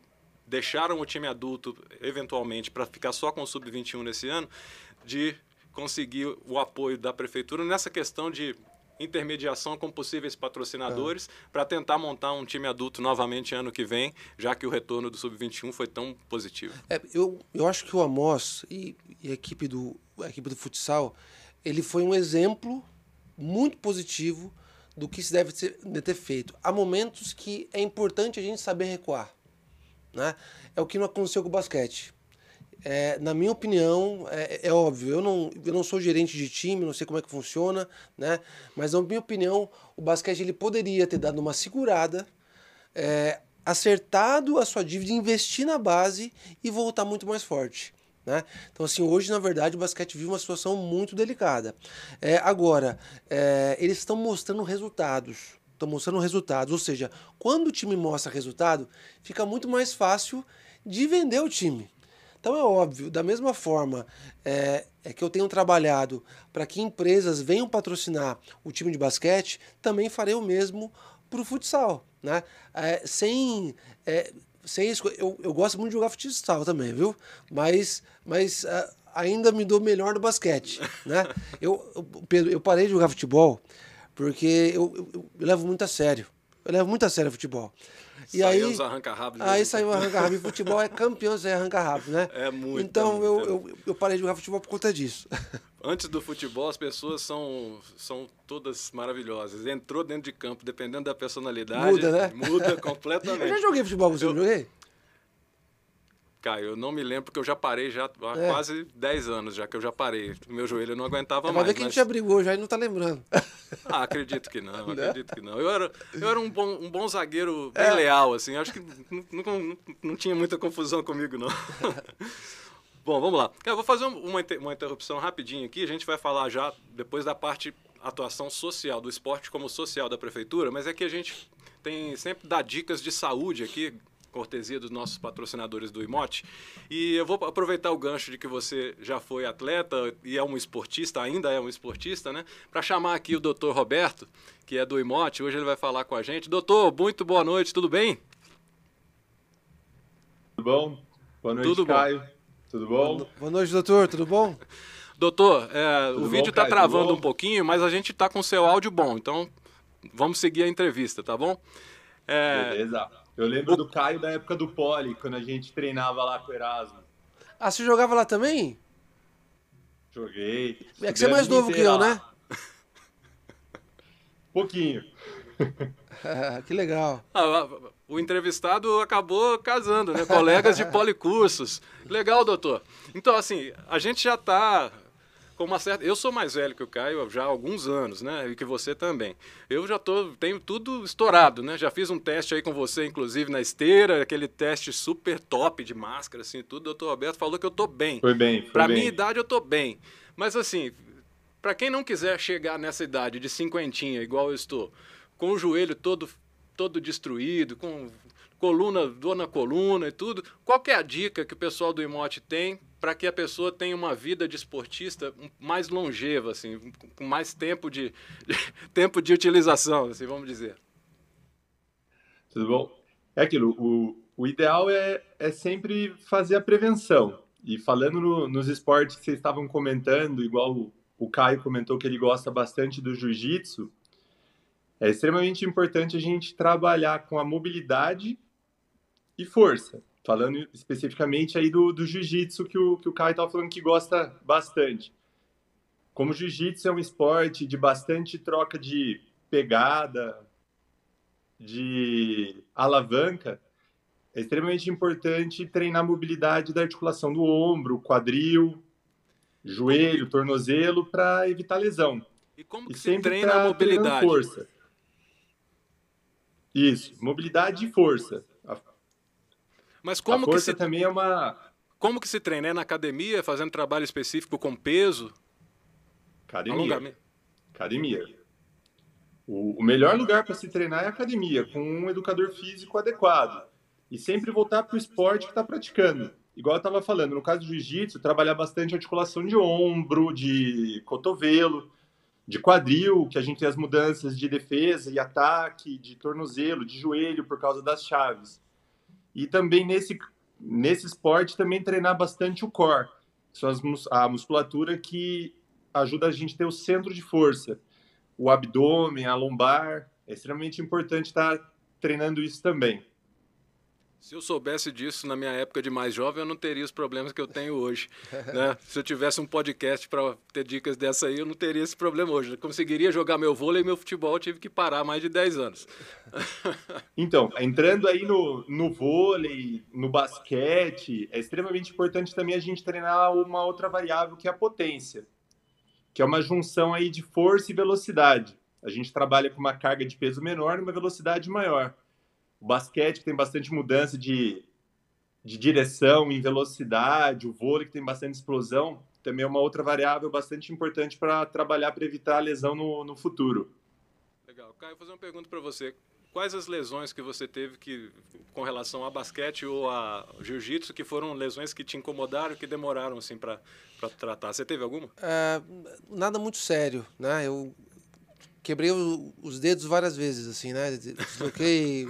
[SPEAKER 1] deixaram o time adulto eventualmente para ficar só com o sub-21 nesse ano, de conseguir o apoio da prefeitura nessa questão de intermediação com possíveis patrocinadores é. para tentar montar um time adulto novamente ano que vem, já que o retorno do sub-21 foi tão positivo.
[SPEAKER 2] É, eu, eu acho que o Amos e, e, a equipe do a equipe do futsal, ele foi um exemplo muito positivo do que se deve ter feito. Há momentos que é importante a gente saber recuar. Né? É o que não aconteceu com o basquete. É, na minha opinião, é, é, óbvio, eu não, eu não sou gerente de time, não sei como é que funciona, né? mas na minha opinião, o basquete ele poderia ter dado uma segurada, é, acertado a sua dívida, investir na base e voltar muito mais forte. Né? Então, assim, hoje, na verdade, o basquete vive uma situação muito delicada. É, agora, é, eles estão mostrando resultados. Estão mostrando resultados. Ou seja, quando o time mostra resultado, fica muito mais fácil de vender o time. Então é óbvio, da mesma forma é, é que eu tenho trabalhado para que empresas venham patrocinar o time de basquete, também farei o mesmo para o futsal. Né? É, sem é, sem isso, eu, eu gosto muito de jogar futsal também, viu? Mas, mas uh, ainda me dou melhor no basquete, né? eu, eu, Pedro, eu parei de jogar futebol porque eu, eu, eu levo muito a sério. Eu levo muito a sério o futebol.
[SPEAKER 1] E saiu aí, os arranca-rabos.
[SPEAKER 2] Aí saiu o arranca-rabo. E futebol é campeão sem arranca-rabo, né?
[SPEAKER 1] É muito.
[SPEAKER 2] Então
[SPEAKER 1] é
[SPEAKER 2] eu, eu, eu parei de jogar futebol por conta disso.
[SPEAKER 1] Antes do futebol, as pessoas são, são todas maravilhosas. Entrou dentro de campo, dependendo da personalidade.
[SPEAKER 2] Muda, né?
[SPEAKER 1] Muda completamente.
[SPEAKER 2] eu já joguei futebol com você, eu... joguei?
[SPEAKER 1] Caio, eu não me lembro porque eu já parei já há é. quase 10 anos já que eu já parei. Meu joelho não aguentava é, mais.
[SPEAKER 2] Mas que mas... a gente já brigou já e não tá lembrando.
[SPEAKER 1] Ah, acredito que não, acredito que não. Eu era, eu era um, bom, um bom zagueiro bem é. leal, assim. Acho que não, não, não tinha muita confusão comigo, não. Bom, vamos lá. Eu vou fazer uma, uma interrupção rapidinho aqui. A gente vai falar já depois da parte atuação social do esporte como social da prefeitura, mas é que a gente tem sempre dá dicas de saúde aqui, cortesia dos nossos patrocinadores do Imote. E eu vou aproveitar o gancho de que você já foi atleta e é um esportista, ainda é um esportista, né? Para chamar aqui o doutor Roberto, que é do Imote. Hoje ele vai falar com a gente. Doutor, muito boa noite, tudo bem?
[SPEAKER 5] Tudo bom? Boa noite,
[SPEAKER 1] tudo
[SPEAKER 5] Caio.
[SPEAKER 1] Bom.
[SPEAKER 5] Tudo bom?
[SPEAKER 2] Boa noite, doutor. Tudo bom?
[SPEAKER 1] Doutor, é, o vídeo está travando um pouquinho, mas a gente está com seu áudio bom, então vamos seguir a entrevista, tá bom?
[SPEAKER 5] É... Beleza. Eu lembro do Caio da época do Poli, quando a gente treinava lá com o Erasmo.
[SPEAKER 2] Ah, você jogava lá também?
[SPEAKER 5] Joguei.
[SPEAKER 2] É que você é mais novo que eu, né?
[SPEAKER 5] Pouquinho.
[SPEAKER 2] que legal.
[SPEAKER 1] Ah, o entrevistado acabou casando, né? Colegas de policursos. Legal, doutor. Então, assim, a gente já está com uma certa. Eu sou mais velho que o Caio já há alguns anos, né? E que você também. Eu já tô, tenho tudo estourado, né? Já fiz um teste aí com você, inclusive, na esteira, aquele teste super top de máscara, assim, tudo. O doutor Roberto falou que eu tô bem.
[SPEAKER 5] Foi bem. Foi
[SPEAKER 1] pra
[SPEAKER 5] bem.
[SPEAKER 1] minha idade, eu tô bem. Mas, assim, para quem não quiser chegar nessa idade de cinquentinha, igual eu estou, com o joelho todo todo destruído, com coluna, dor na coluna e tudo. Qual é a dica que o pessoal do Imote tem para que a pessoa tenha uma vida de esportista mais longeva, assim, com mais tempo de, tempo de utilização, assim, vamos dizer?
[SPEAKER 5] Tudo bom? É aquilo, o, o ideal é, é sempre fazer a prevenção. E falando no, nos esportes que vocês estavam comentando, igual o, o Caio comentou que ele gosta bastante do jiu-jitsu, é extremamente importante a gente trabalhar com a mobilidade e força. Falando especificamente aí do, do jiu-jitsu que o, que o Caio estava falando que gosta bastante. Como o jiu-jitsu é um esporte de bastante troca de pegada, de alavanca, é extremamente importante treinar a mobilidade da articulação do ombro, quadril, joelho, tornozelo para evitar lesão.
[SPEAKER 1] E como que e se treina a mobilidade?
[SPEAKER 5] Força. Isso, mobilidade e força.
[SPEAKER 1] Mas como
[SPEAKER 5] a força
[SPEAKER 1] que se...
[SPEAKER 5] também é uma.
[SPEAKER 1] Como que se treina? É na academia, fazendo trabalho específico com peso?
[SPEAKER 5] Academia. Academia. O, o melhor lugar para se treinar é a academia, com um educador físico adequado. E sempre voltar para o esporte que está praticando. Igual eu estava falando, no caso do jiu-jitsu, trabalhar bastante articulação de ombro, de cotovelo, de quadril, que a gente tem as mudanças de defesa e ataque, de tornozelo, de joelho por causa das chaves. E também nesse, nesse esporte também treinar bastante o core, são as, a musculatura que ajuda a gente a ter o centro de força, o abdômen, a lombar. É extremamente importante estar treinando isso também.
[SPEAKER 1] Se eu soubesse disso na minha época de mais jovem, eu não teria os problemas que eu tenho hoje. Né? Se eu tivesse um podcast para ter dicas dessa aí, eu não teria esse problema hoje. Eu conseguiria jogar meu vôlei e meu futebol, tive que parar mais de 10 anos.
[SPEAKER 5] Então, entrando aí no, no vôlei, no basquete, é extremamente importante também a gente treinar uma outra variável que é a potência, que é uma junção aí de força e velocidade. A gente trabalha com uma carga de peso menor e uma velocidade maior. O basquete que tem bastante mudança de, de direção em velocidade, o vôlei que tem bastante explosão, também é uma outra variável bastante importante para trabalhar para evitar a lesão no, no futuro.
[SPEAKER 1] Legal. Caio, vou fazer uma pergunta para você. Quais as lesões que você teve que, com relação a basquete ou a jiu-jitsu que foram lesões que te incomodaram, que demoraram assim para tratar? Você teve alguma?
[SPEAKER 2] É, nada muito sério, né? Eu quebrei o, os dedos várias vezes, assim, né? Desloquei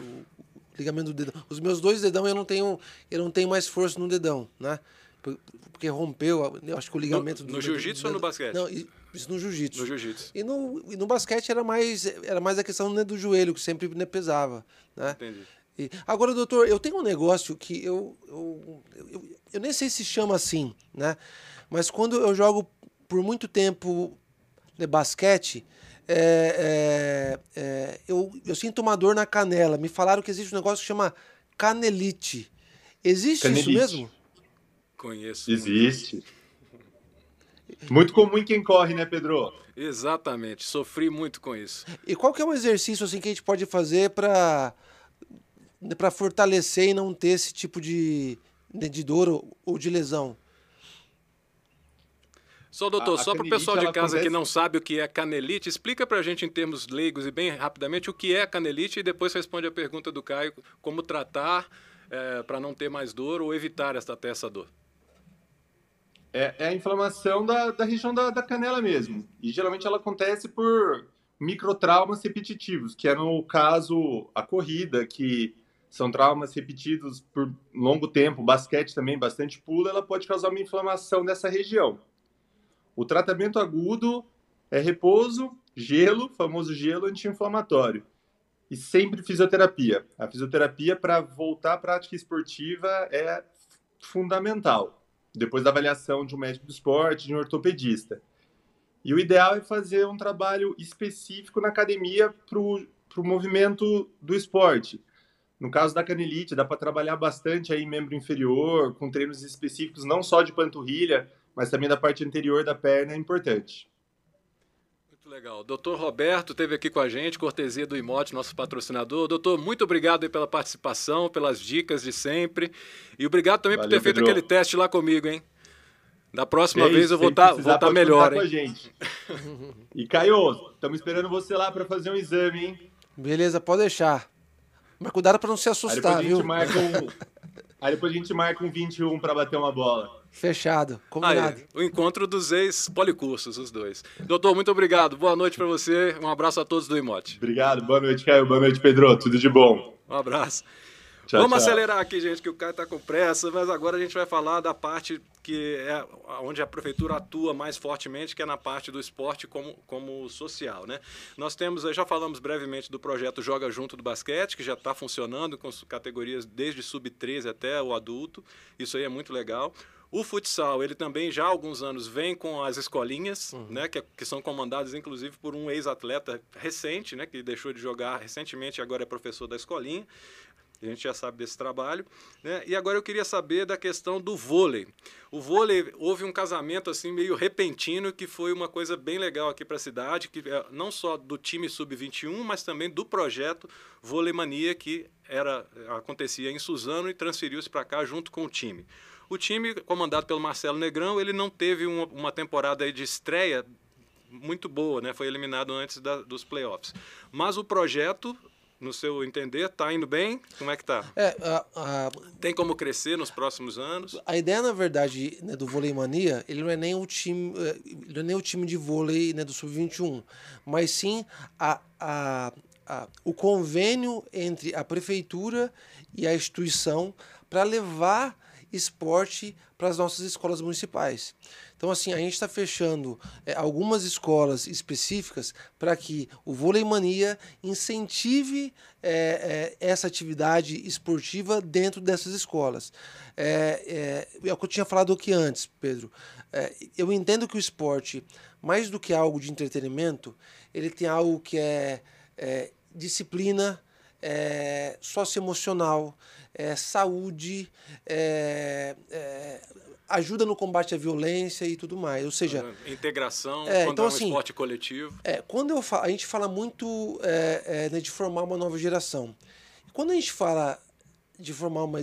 [SPEAKER 2] ligamento do dedão. Os meus dois dedão eu não tenho, eu não tenho mais força no dedão, né? Porque rompeu, eu acho que o ligamento
[SPEAKER 1] no, do No jiu-jitsu ou no basquete?
[SPEAKER 2] Não, isso no jiu-jitsu.
[SPEAKER 1] No jiu-jitsu.
[SPEAKER 2] E no, e no basquete era mais, era mais a questão né, do joelho, que sempre né, pesava, né?
[SPEAKER 1] Entendi.
[SPEAKER 2] E, agora, doutor, eu tenho um negócio que eu, eu, eu, eu, nem sei se chama assim, né? Mas quando eu jogo por muito tempo de basquete, é, é, é, eu, eu sinto uma dor na canela. Me falaram que existe um negócio que chama canelite. Existe canelite. isso mesmo?
[SPEAKER 1] Conheço.
[SPEAKER 5] Existe. Muito. muito comum em quem corre, né, Pedro?
[SPEAKER 1] Exatamente. Sofri muito com isso.
[SPEAKER 2] E qual que é um exercício assim que a gente pode fazer para para fortalecer e não ter esse tipo de, de dor ou de lesão?
[SPEAKER 1] Só, doutor, a, só para o pessoal de casa acontece... que não sabe o que é canelite, explica para a gente em termos leigos e bem rapidamente o que é canelite e depois responde a pergunta do Caio, como tratar é, para não ter mais dor ou evitar essa, até essa dor.
[SPEAKER 5] É, é a inflamação da, da região da, da canela mesmo. E geralmente ela acontece por microtraumas repetitivos, que é no caso a corrida, que são traumas repetidos por longo tempo, basquete também, bastante pula, ela pode causar uma inflamação dessa região. O tratamento agudo é repouso, gelo, famoso gelo anti-inflamatório. E sempre fisioterapia. A fisioterapia para voltar à prática esportiva é fundamental, depois da avaliação de um médico do esporte, de um ortopedista. E o ideal é fazer um trabalho específico na academia para o movimento do esporte. No caso da canelite, dá para trabalhar bastante aí membro inferior, com treinos específicos, não só de panturrilha, mas também da parte anterior da perna é importante.
[SPEAKER 1] Muito legal. Doutor Roberto teve aqui com a gente, cortesia do Imote, nosso patrocinador. Doutor, muito obrigado pela participação, pelas dicas de sempre. E obrigado também Valeu, por ter feito aquele teste lá comigo, hein? Da próxima é vez eu vou estar tá, tá melhor, hein?
[SPEAKER 5] Com a gente. E Caio, estamos esperando você lá para fazer um exame, hein?
[SPEAKER 2] Beleza, pode deixar. Mas cuidado para não se assustar,
[SPEAKER 5] Aí
[SPEAKER 2] viu?
[SPEAKER 5] Um... Aí depois a gente marca um 21 para bater uma bola.
[SPEAKER 2] Fechado, combinado.
[SPEAKER 1] Aí, o encontro dos ex-policursos, os dois. Doutor, muito obrigado. Boa noite para você. Um abraço a todos do Imote.
[SPEAKER 5] Obrigado. Boa noite, Caio. Boa noite, Pedro. Tudo de bom.
[SPEAKER 1] Um abraço.
[SPEAKER 5] Tchau,
[SPEAKER 1] Vamos
[SPEAKER 5] tchau.
[SPEAKER 1] acelerar aqui, gente, que o Caio está com pressa, mas agora a gente vai falar da parte que é onde a prefeitura atua mais fortemente, que é na parte do esporte como, como social, né? Nós temos, já falamos brevemente do projeto Joga Junto do Basquete, que já está funcionando com categorias desde sub-13 até o adulto. Isso aí é muito legal. O futsal, ele também já há alguns anos vem com as escolinhas, uhum. né, que, que, são comandadas inclusive por um ex-atleta recente, né, que deixou de jogar recentemente e agora é professor da escolinha. A gente já sabe desse trabalho. Né? E agora eu queria saber da questão do vôlei. O vôlei, houve um casamento assim meio repentino que foi uma coisa bem legal aqui para a cidade, que é não só do time sub-21, mas também do projeto Vôlei Mania, que era, acontecia em Suzano e transferiu-se para cá junto com o time. O time, comandado pelo Marcelo Negrão, ele não teve uma, uma temporada de estreia muito boa, né? Foi eliminado antes da, dos playoffs. Mas o projeto no seu entender, está indo bem? Como é que está?
[SPEAKER 2] É,
[SPEAKER 1] Tem como crescer nos próximos anos?
[SPEAKER 2] A ideia, na verdade, né, do Vôlei Mania, ele não é nem o time, é, ele não é nem o time de vôlei né, do Sub-21, mas sim a, a, a, o convênio entre a prefeitura e a instituição para levar esporte para as nossas escolas municipais. Então, assim, a gente está fechando é, algumas escolas específicas para que o Vôlei Mania incentive é, é, essa atividade esportiva dentro dessas escolas. É, é, é, o que eu tinha falado aqui antes, Pedro. É, eu entendo que o esporte, mais do que algo de entretenimento, ele tem algo que é, é disciplina, é, socioemocional, é, saúde, é, é, ajuda no combate à violência e tudo mais. Ou seja,
[SPEAKER 1] integração,
[SPEAKER 2] é,
[SPEAKER 1] quando
[SPEAKER 2] então,
[SPEAKER 1] é um
[SPEAKER 2] assim,
[SPEAKER 1] esporte coletivo.
[SPEAKER 2] É, quando eu falo, a gente fala muito é, é, né, de formar uma nova geração. Quando a gente fala de formar uma,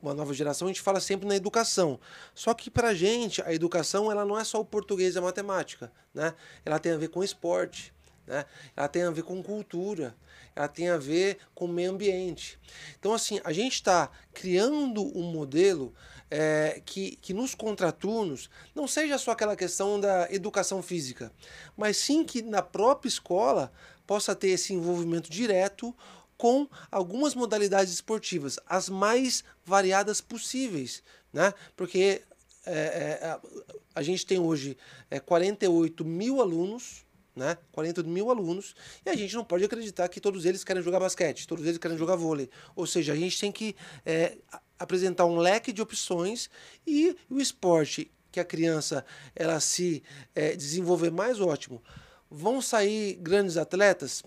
[SPEAKER 2] uma nova geração, a gente fala sempre na educação. Só que para a gente, a educação ela não é só o português e a matemática. Né? Ela tem a ver com esporte, né? ela tem a ver com cultura, ela tem a ver com o meio ambiente. Então, assim, a gente está criando um modelo é, que, que nos contraturnos não seja só aquela questão da educação física, mas sim que na própria escola possa ter esse envolvimento direto com algumas modalidades esportivas, as mais variadas possíveis, né? Porque é, é, a gente tem hoje é, 48 mil alunos, né? 40 mil alunos, e a gente não pode acreditar que todos eles querem jogar basquete, todos eles querem jogar vôlei. Ou seja, a gente tem que é, apresentar um leque de opções e o esporte que a criança ela se é, desenvolver mais ótimo. Vão sair grandes atletas?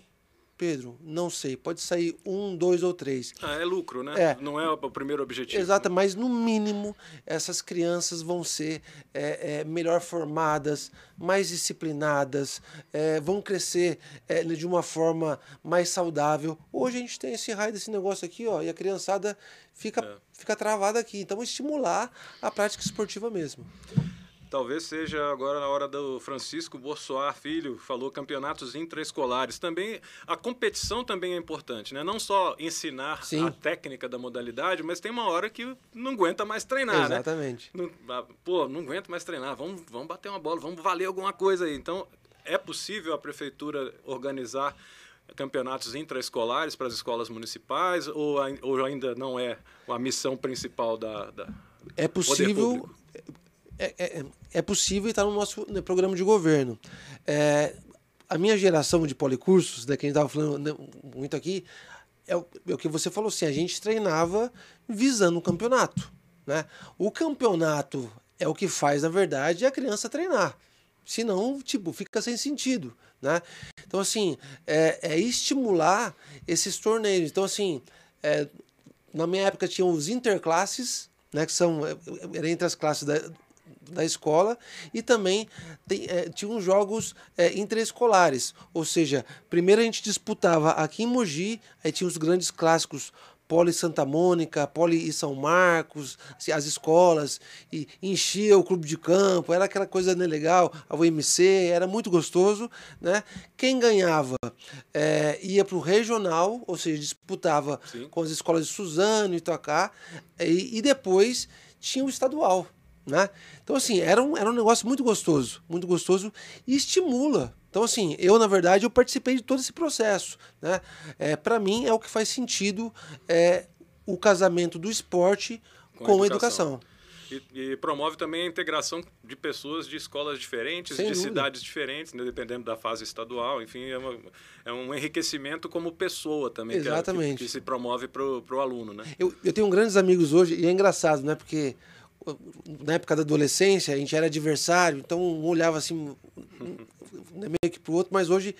[SPEAKER 2] Pedro, não sei. Pode sair um, dois ou três.
[SPEAKER 1] Ah, é lucro, né?
[SPEAKER 2] É.
[SPEAKER 1] Não é o primeiro objetivo.
[SPEAKER 2] Exato, mas no mínimo essas crianças vão ser é, é, melhor formadas, mais disciplinadas, é, vão crescer é, de uma forma mais saudável. Hoje a gente tem esse raio desse negócio aqui, ó, e a criançada fica,
[SPEAKER 1] É.
[SPEAKER 2] fica travada aqui. Então, estimular a prática esportiva mesmo.
[SPEAKER 1] Talvez seja agora na hora do Francisco Borsoar Filho, falou campeonatos intraescolares. Também a competição também é importante, né? Não só ensinar
[SPEAKER 2] Sim.
[SPEAKER 1] a técnica da modalidade, mas tem uma hora que não aguenta mais treinar, né?
[SPEAKER 2] Exatamente.
[SPEAKER 1] Ah, pô, não aguento mais treinar. Vamos, vamos bater uma bola, vamos valer alguma coisa aí. Então, é possível a prefeitura organizar campeonatos intraescolares para as escolas municipais ou, ou ainda não é a missão principal da, da
[SPEAKER 2] É possível. É, é, é possível e está no nosso né, programa de governo. É, a minha geração de policursos, né, que a gente estava falando né, muito aqui, é o, é o que você falou assim, a gente treinava visando o campeonato. Né? O campeonato é o que faz, na verdade, a criança treinar. Senão, tipo, fica sem sentido. Né? Então, assim, é, é estimular esses torneios. Então, assim, é, na minha época tinham os interclasses, né, que são é, era entre as classes da, da escola, e também tem, é, tinha uns jogos é, interescolares, ou seja, primeiro a gente disputava aqui em Mogi, aí tinha os grandes clássicos Poli Santa Mônica, Poli e São Marcos, assim, as escolas, e enchia o clube de campo, era aquela coisa né, legal, a UMC, era muito gostoso. Né? Quem ganhava é, ia para o regional, ou seja, disputava
[SPEAKER 1] Sim.
[SPEAKER 2] com as escolas de Suzano e Itacá, e, e depois tinha o estadual. Né? Então, assim, era um, era um negócio muito gostoso, muito gostoso e estimula. Então, assim, eu, na verdade, eu participei de todo esse processo. Né? É, Para mim, é o que faz sentido é, o casamento do esporte com, com a educação. educação.
[SPEAKER 1] E, e, promove também a integração de pessoas de escolas diferentes, Sem de dúvida. cidades diferentes, né, dependendo da fase estadual. Enfim, é, uma, é um enriquecimento como pessoa também
[SPEAKER 2] Exatamente.
[SPEAKER 1] Que, que, que se promove para o aluno. Né?
[SPEAKER 2] Eu, eu tenho grandes amigos hoje, e é engraçado, né? Porque na época da adolescência a gente era adversário, então um olhava assim né, meio que pro outro, mas hoje,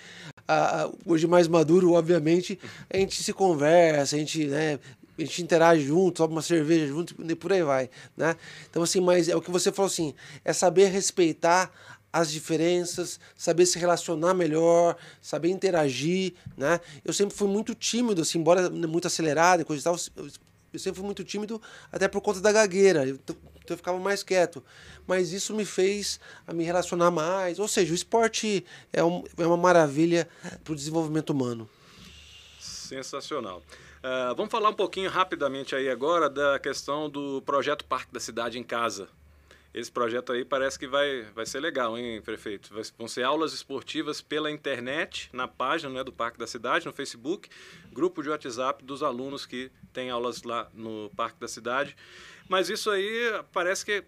[SPEAKER 2] a, hoje mais maduro, obviamente, a gente se conversa, a gente né, a gente interage junto, toma uma cerveja junto e por aí vai, né? Então, assim, mas é o que você falou assim, é saber respeitar as diferenças, saber se relacionar melhor, saber interagir, né? Eu sempre fui muito tímido, assim, embora muito acelerado e coisa e tal, eu sempre fui muito tímido até por conta da gagueira, então eu ficava mais quieto. Mas isso me fez a me relacionar mais, ou seja, o esporte é, um, é uma maravilha para o desenvolvimento humano.
[SPEAKER 1] Sensacional. Uh, vamos falar um pouquinho rapidamente aí agora da questão do projeto Parque da Cidade em Casa. Esse projeto aí parece que vai, vai ser legal, hein, prefeito? Vão ser aulas esportivas pela internet, na página né, do Parque da Cidade, no Facebook, grupo de WhatsApp dos alunos que têm aulas lá no Parque da Cidade. Mas isso aí parece que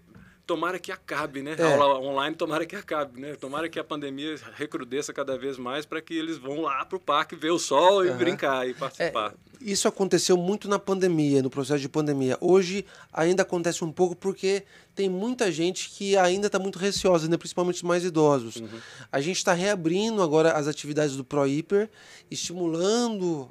[SPEAKER 1] tomara que acabe, né? É. A aula online, tomara que acabe, né? Tomara que a pandemia recrudesça cada vez mais para que eles vão lá para o parque ver o sol e uhum. brincar e participar.
[SPEAKER 2] É, isso aconteceu muito na pandemia, no processo de pandemia. Hoje ainda acontece um pouco porque tem muita gente que ainda está muito receosa, né? principalmente os mais idosos. Uhum. A gente está reabrindo agora as atividades do ProHiper, estimulando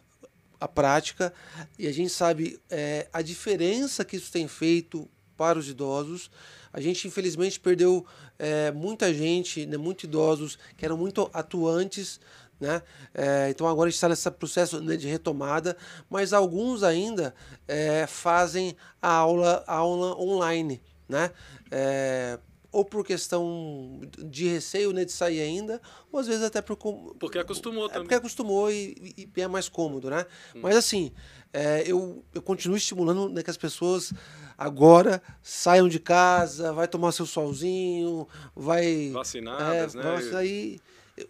[SPEAKER 2] a prática e a gente sabe é, a diferença que isso tem feito para os idosos. A gente, infelizmente, perdeu é, muita gente, né, muito idosos, que eram muito atuantes. Né? É, então agora a gente está nesse processo né, de retomada, mas alguns ainda é, fazem a aula, a aula online. Né? É, ou por questão de receio né, de sair ainda, ou às vezes até por.
[SPEAKER 1] Porque acostumou é
[SPEAKER 2] também. Porque acostumou e, e é mais cômodo, né? Hum. Mas assim, é, eu, eu continuo estimulando né, que as pessoas agora saiam de casa, vai tomar seu solzinho, vai.
[SPEAKER 1] Vacinadas, é, né?
[SPEAKER 2] Aí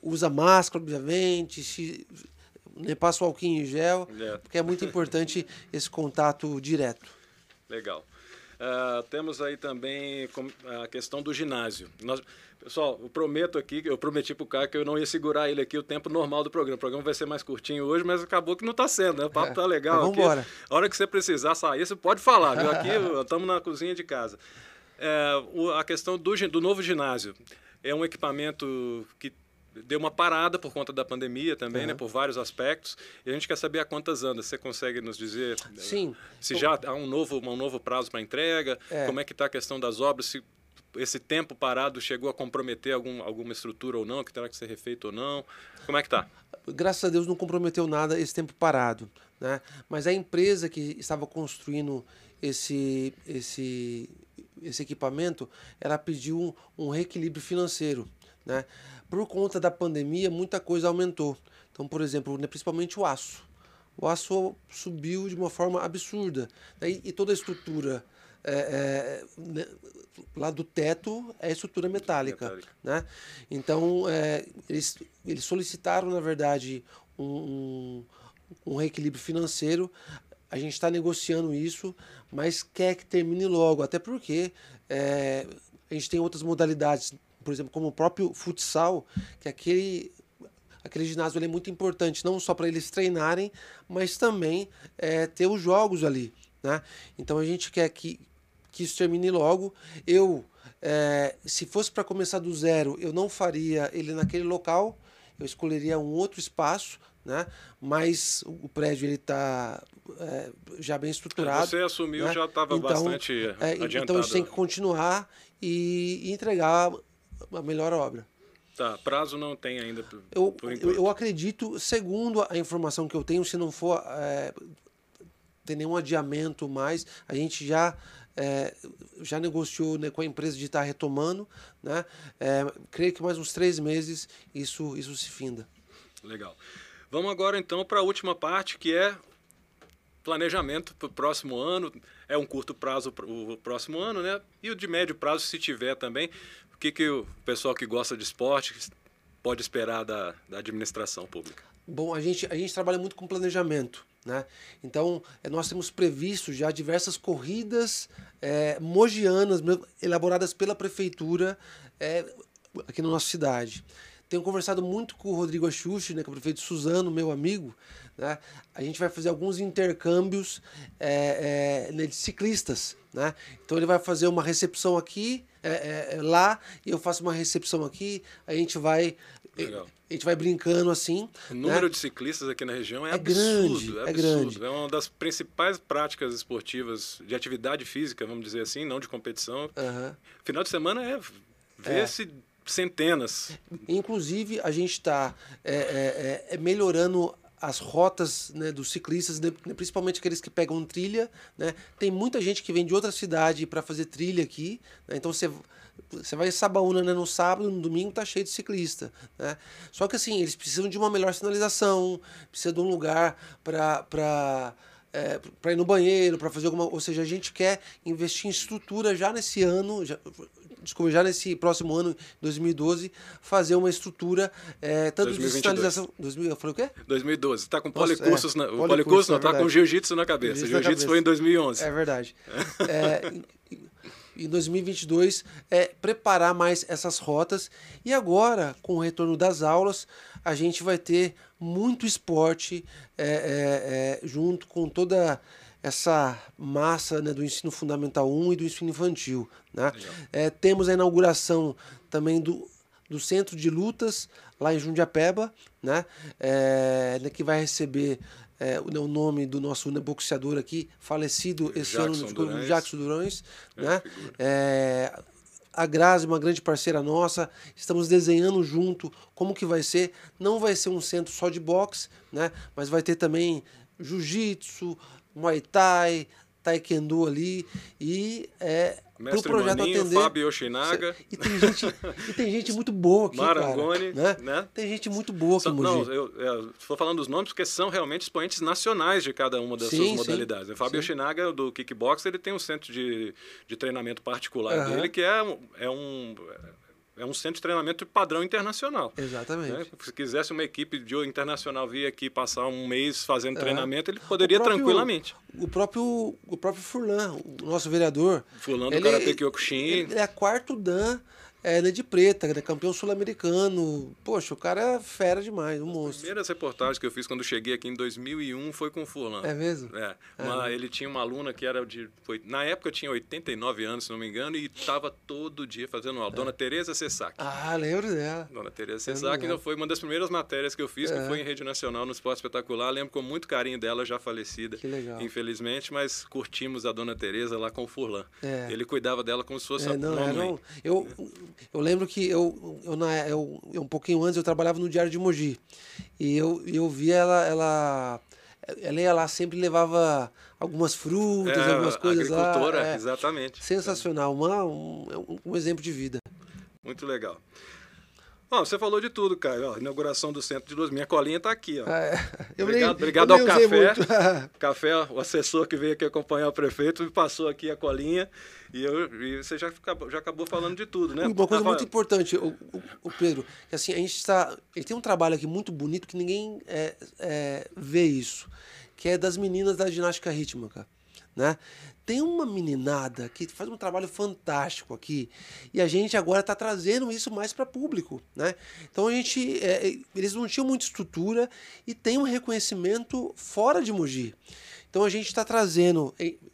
[SPEAKER 2] usa máscara, obviamente, se, né, passa o alquinho em gel, é. porque é muito importante esse contato direto.
[SPEAKER 1] Legal. Uh, temos aí também a questão do ginásio. Nós, pessoal, eu prometo aqui, eu prometi para o Caio que eu não ia segurar ele aqui o tempo normal do programa. O programa vai ser mais curtinho hoje, mas acabou que não está sendo, né? O papo está é, legal.
[SPEAKER 2] Então vamos embora.
[SPEAKER 1] A hora que você precisar sair, você pode falar, viu? Aqui estamos na cozinha de casa. É, a questão do, do novo ginásio. É um equipamento que deu uma parada por conta da pandemia também, uhum. né, por vários aspectos. E a gente quer saber a quantas andas. Você consegue nos dizer
[SPEAKER 2] Sim.
[SPEAKER 1] se já há um novo, um novo prazo para entrega? É. Como é que está a questão das obras? Se esse tempo parado chegou a comprometer algum, alguma estrutura ou não, que terá que ser refeito ou não? Como é que está?
[SPEAKER 2] Graças a Deus não comprometeu nada esse tempo parado. Né? Mas a empresa que estava construindo esse, esse, esse equipamento, ela pediu um, um reequilíbrio financeiro. Né? Por conta da pandemia, muita coisa aumentou. Então, por exemplo, né, principalmente o aço. O aço subiu de uma forma absurda. Né? E, toda a estrutura é, é, né, lá do teto é estrutura metálica. metálica. Né? Então, é, eles, eles solicitaram, na verdade, um, um, um reequilíbrio financeiro. A gente está negociando isso, mas quer que termine logo, até porque é, a gente tem outras modalidades por exemplo, como o próprio futsal, que aquele aquele ginásio é muito importante, não só para eles treinarem, mas também é, ter os jogos ali. Né? Então a gente quer que, que isso termine logo. Eu, é, se fosse para começar do zero, eu não faria ele naquele local, eu escolheria um outro espaço, né? mas o prédio ele está é, já bem estruturado.
[SPEAKER 1] Você assumiu, né? já estava então, bastante é, adiantado.
[SPEAKER 2] Então a gente tem que continuar e, e entregar a melhor obra.
[SPEAKER 1] Tá, prazo não tem ainda por,
[SPEAKER 2] eu,
[SPEAKER 1] por
[SPEAKER 2] eu, eu, acredito, segundo a informação que eu tenho, se não for é, ter nenhum adiamento mais, a gente já é, já negociou né, com a empresa de estar retomando, né? É, creio que mais uns três meses isso isso se finda.
[SPEAKER 1] Legal. Vamos agora então para a última parte que é planejamento para o próximo ano. É um curto prazo o próximo ano, né? E o de médio prazo, se tiver também. O que, que o pessoal que gosta de esporte pode esperar da, da administração pública?
[SPEAKER 2] Bom, a gente, a gente trabalha muito com planejamento. Né? Então, é, nós temos previsto já diversas corridas é, mogianas, elaboradas pela prefeitura é, aqui na nossa cidade. Tenho conversado muito com o Rodrigo Axuxi, né, com o prefeito Suzano, meu amigo. Né? A gente vai fazer alguns intercâmbios é, é, né, de ciclistas. Né? Então ele vai fazer uma recepção aqui, é, é, lá, e eu faço uma recepção aqui. A gente vai. Legal. A gente vai brincando assim.
[SPEAKER 1] O número né? de ciclistas aqui na região é, é absurdo, grande. É, é, absurdo. grande. É uma das principais práticas esportivas de atividade física, vamos dizer assim, não de competição. Uhum. Final de semana é ver-se é. Centenas.
[SPEAKER 2] Inclusive, a gente está é, é, é, melhorando as rotas né, dos ciclistas, né, principalmente aqueles que pegam trilha. Né? Tem muita gente que vem de outra cidade para fazer trilha aqui. Né? Então você você vai em Sabaúna né, no sábado, no domingo tá cheio de ciclista. Né? Só que assim, eles precisam de uma melhor sinalização, precisa de um lugar para é, para ir no banheiro, para fazer alguma. Ou seja, a gente quer investir em estrutura já nesse ano, já, desculpa, já nesse próximo ano, 2012, fazer uma estrutura é, tanto 2022. de sinalização. 2000, eu falei o quê?
[SPEAKER 1] 2012. Está com policursos, Nossa, é, na, policurso, não, está com jiu-jitsu na cabeça. Jiu-jitsu foi em 2011.
[SPEAKER 2] É verdade. é, em 2022 é preparar mais essas rotas e agora com o retorno das aulas a gente vai ter muito esporte é, é, é, junto com toda essa massa né, do ensino fundamental 1 e do ensino infantil. Né? É, temos a inauguração também do, do Centro de Lutas lá em Jundiapeba, né? É, né, que vai receber é, o nome do nosso boxeador aqui, falecido esse Jackson ano, Durães. Jackson Durões. É, né? É, a Grazi, uma grande parceira nossa, estamos desenhando junto como que vai ser. Não vai ser um centro só de boxe, né? mas vai ter também jiu-jitsu, muay thai, taekwondo ali e é
[SPEAKER 1] Mestre pro projeto Maninho, atender. Fábio Yoshinaga.
[SPEAKER 2] E tem gente, e tem gente muito boa aqui,
[SPEAKER 1] Marangoni,
[SPEAKER 2] cara, né? né? Tem gente muito boa aqui,
[SPEAKER 1] Não, eu estou falando dos nomes porque são realmente expoentes nacionais de cada uma das sim, suas modalidades. Sim, o Fábio sim. Yoshinaga, do kickbox, ele tem um centro de, de treinamento particular uhum. dele que é, é um é um centro de treinamento padrão internacional.
[SPEAKER 2] Exatamente. Né?
[SPEAKER 1] Se quisesse uma equipe de internacional vir aqui passar um mês fazendo é. treinamento, ele poderia o próprio, tranquilamente.
[SPEAKER 2] O próprio, o próprio Furlan, o nosso vereador.
[SPEAKER 1] Furlan do ele, Karate Kyokushin.
[SPEAKER 2] Ele é quarto Dan é, ele é de preta, né? campeão sul-americano. Poxa, o cara é fera demais, um monstro. As
[SPEAKER 1] primeiras reportagens que eu fiz quando cheguei aqui em 2001 foi com o Furlan.
[SPEAKER 2] É mesmo?
[SPEAKER 1] É. Uma, é. Ele tinha uma aluna que era de. Foi, na época tinha 89 anos, se não me engano, e estava todo dia fazendo aula. É. Dona Tereza Sessac.
[SPEAKER 2] Ah, lembro dela.
[SPEAKER 1] Dona Tereza Sessac então, foi uma das primeiras matérias que eu fiz, que é. foi em rede nacional no Esporte Espetacular. Lembro com muito carinho dela, já falecida.
[SPEAKER 2] Que legal.
[SPEAKER 1] Infelizmente, mas curtimos a Dona Tereza lá com o Furlan. É. Ele cuidava dela como se fosse é,
[SPEAKER 2] não, uma mãe. Não, eu, eu lembro que eu, eu, na, eu, um pouquinho antes eu trabalhava no Diário de Mogi. E eu, eu vi ela, ela, ela ia lá, sempre levava algumas frutas, é, algumas coisas
[SPEAKER 1] agricultora,
[SPEAKER 2] lá.
[SPEAKER 1] É, exatamente.
[SPEAKER 2] Sensacional, uma, um, um exemplo de vida.
[SPEAKER 1] Muito legal. Bom, você falou de tudo, Caio. Ó, inauguração do centro de luz. Minha colinha está aqui. Ó. Ah, é.
[SPEAKER 2] obrigado
[SPEAKER 1] nem, obrigado ao café. café, o assessor que veio aqui acompanhar o prefeito, me passou aqui a colinha. E, eu, e você já acabou, já acabou falando de tudo, né?
[SPEAKER 2] Uma coisa muito importante, o, o, o Pedro, que assim, a gente está. Ele tem um trabalho aqui muito bonito que ninguém é, é, vê isso, que é das meninas da ginástica rítmica. Né? Tem uma meninada que faz um trabalho fantástico aqui e a gente agora está trazendo isso mais para público, né? Então a gente, é, é, eles não tinham muita estrutura e tem um reconhecimento fora de Mogi. Então a gente está trazendo, a gente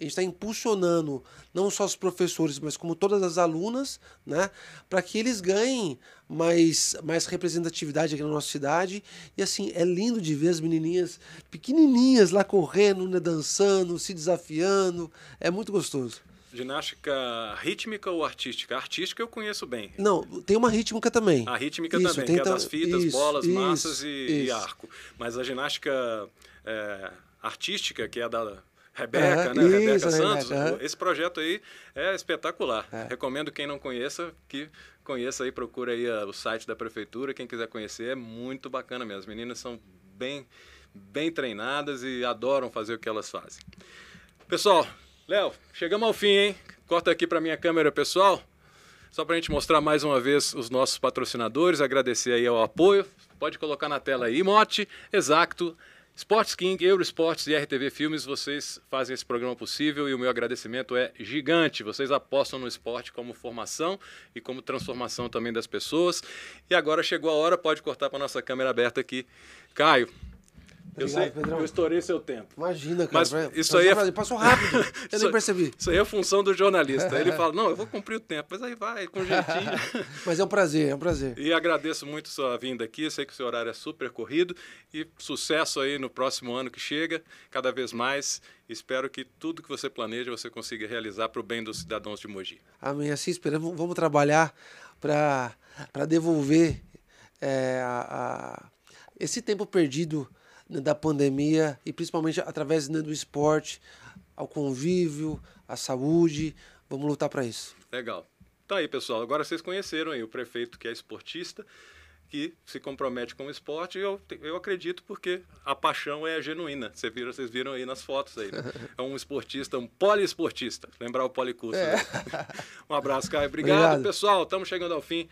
[SPEAKER 2] está impulsionando não só os professores, mas como todas as alunas, né, para que eles ganhem mais, mais representatividade aqui na nossa cidade. E assim, é lindo de ver as menininhas pequenininhas lá correndo, né, dançando, se desafiando. É muito gostoso.
[SPEAKER 1] Ginástica rítmica ou artística? Artística eu conheço bem.
[SPEAKER 2] Não, tem uma rítmica também.
[SPEAKER 1] A rítmica isso, também, que é das fitas, isso, bolas, isso, massas e, e, arco. Mas a ginástica é, artística, que é da Rebeca, né? Isso, Rebeca Santos. Rebeca, Esse projeto aí é espetacular. É. Recomendo quem não conheça que conheça aí, procura aí o site da prefeitura. Quem quiser conhecer, é muito bacana mesmo. As meninas são bem, bem treinadas e adoram fazer o que elas fazem. Pessoal, Léo, chegamos ao fim, hein? Corta aqui para minha câmera, pessoal. Só para a gente mostrar mais uma vez os nossos patrocinadores, agradecer aí ao apoio. Pode colocar na tela aí, Mote, Exacto, Sports King, Eurosports e RTV Filmes, vocês fazem esse programa possível e o meu agradecimento é gigante. Vocês apostam no esporte como formação e como transformação também das pessoas. E agora chegou a hora, pode cortar para nossa câmera aberta aqui. Caio, eu sei,
[SPEAKER 2] Pedrão.
[SPEAKER 1] eu estourei seu tempo.
[SPEAKER 2] Imagina, cara.
[SPEAKER 1] Mas
[SPEAKER 2] vai-
[SPEAKER 1] isso aí é-
[SPEAKER 2] passou- rápido. Eu nem percebi.
[SPEAKER 1] Isso aí é função do jornalista. Ele fala, não, eu vou cumprir o tempo, mas aí vai, com jeitinho.
[SPEAKER 2] Mas é um prazer, é um prazer.
[SPEAKER 1] E agradeço muito sua vinda aqui. Sei que o seu horário é super corrido. E sucesso aí no próximo ano que chega, cada vez mais. Espero que tudo que você planeja você consiga realizar para o bem dos cidadãos de Mogi.
[SPEAKER 2] Amém. Assim esperamos. Vamos trabalhar para devolver é, a- a- esse tempo perdido da pandemia e principalmente através né, do esporte, ao convívio, à saúde. Vamos lutar para isso.
[SPEAKER 1] Legal. Tá aí, pessoal. Agora vocês conheceram aí o prefeito que é esportista, que se compromete com o esporte. Eu, eu acredito porque a paixão é genuína. Vocês viram, vocês viram aí nas fotos aí. né? É um esportista, um poliesportista. Lembrar o policurso. né? Um abraço, Caio. Obrigado,
[SPEAKER 2] Obrigado.
[SPEAKER 1] pessoal. Estamos chegando ao fim.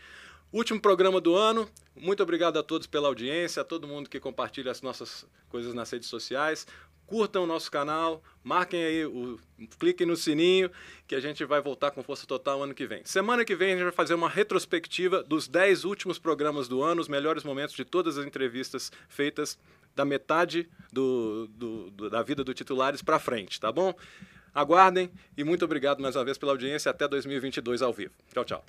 [SPEAKER 1] Último programa do ano. Muito obrigado a todos pela audiência, a todo mundo que compartilha as nossas coisas nas redes sociais. Curtam o nosso canal, marquem aí, o, cliquem no sininho, que a gente vai voltar com força total ano que vem. Semana que vem a gente vai fazer uma retrospectiva dos 10 últimos programas do ano, os melhores momentos de todas as entrevistas feitas da metade do, do- do- da vida do Titulares para frente, tá bom? Aguardem e muito obrigado mais uma vez pela audiência. Até 2022 ao vivo. Tchau, tchau.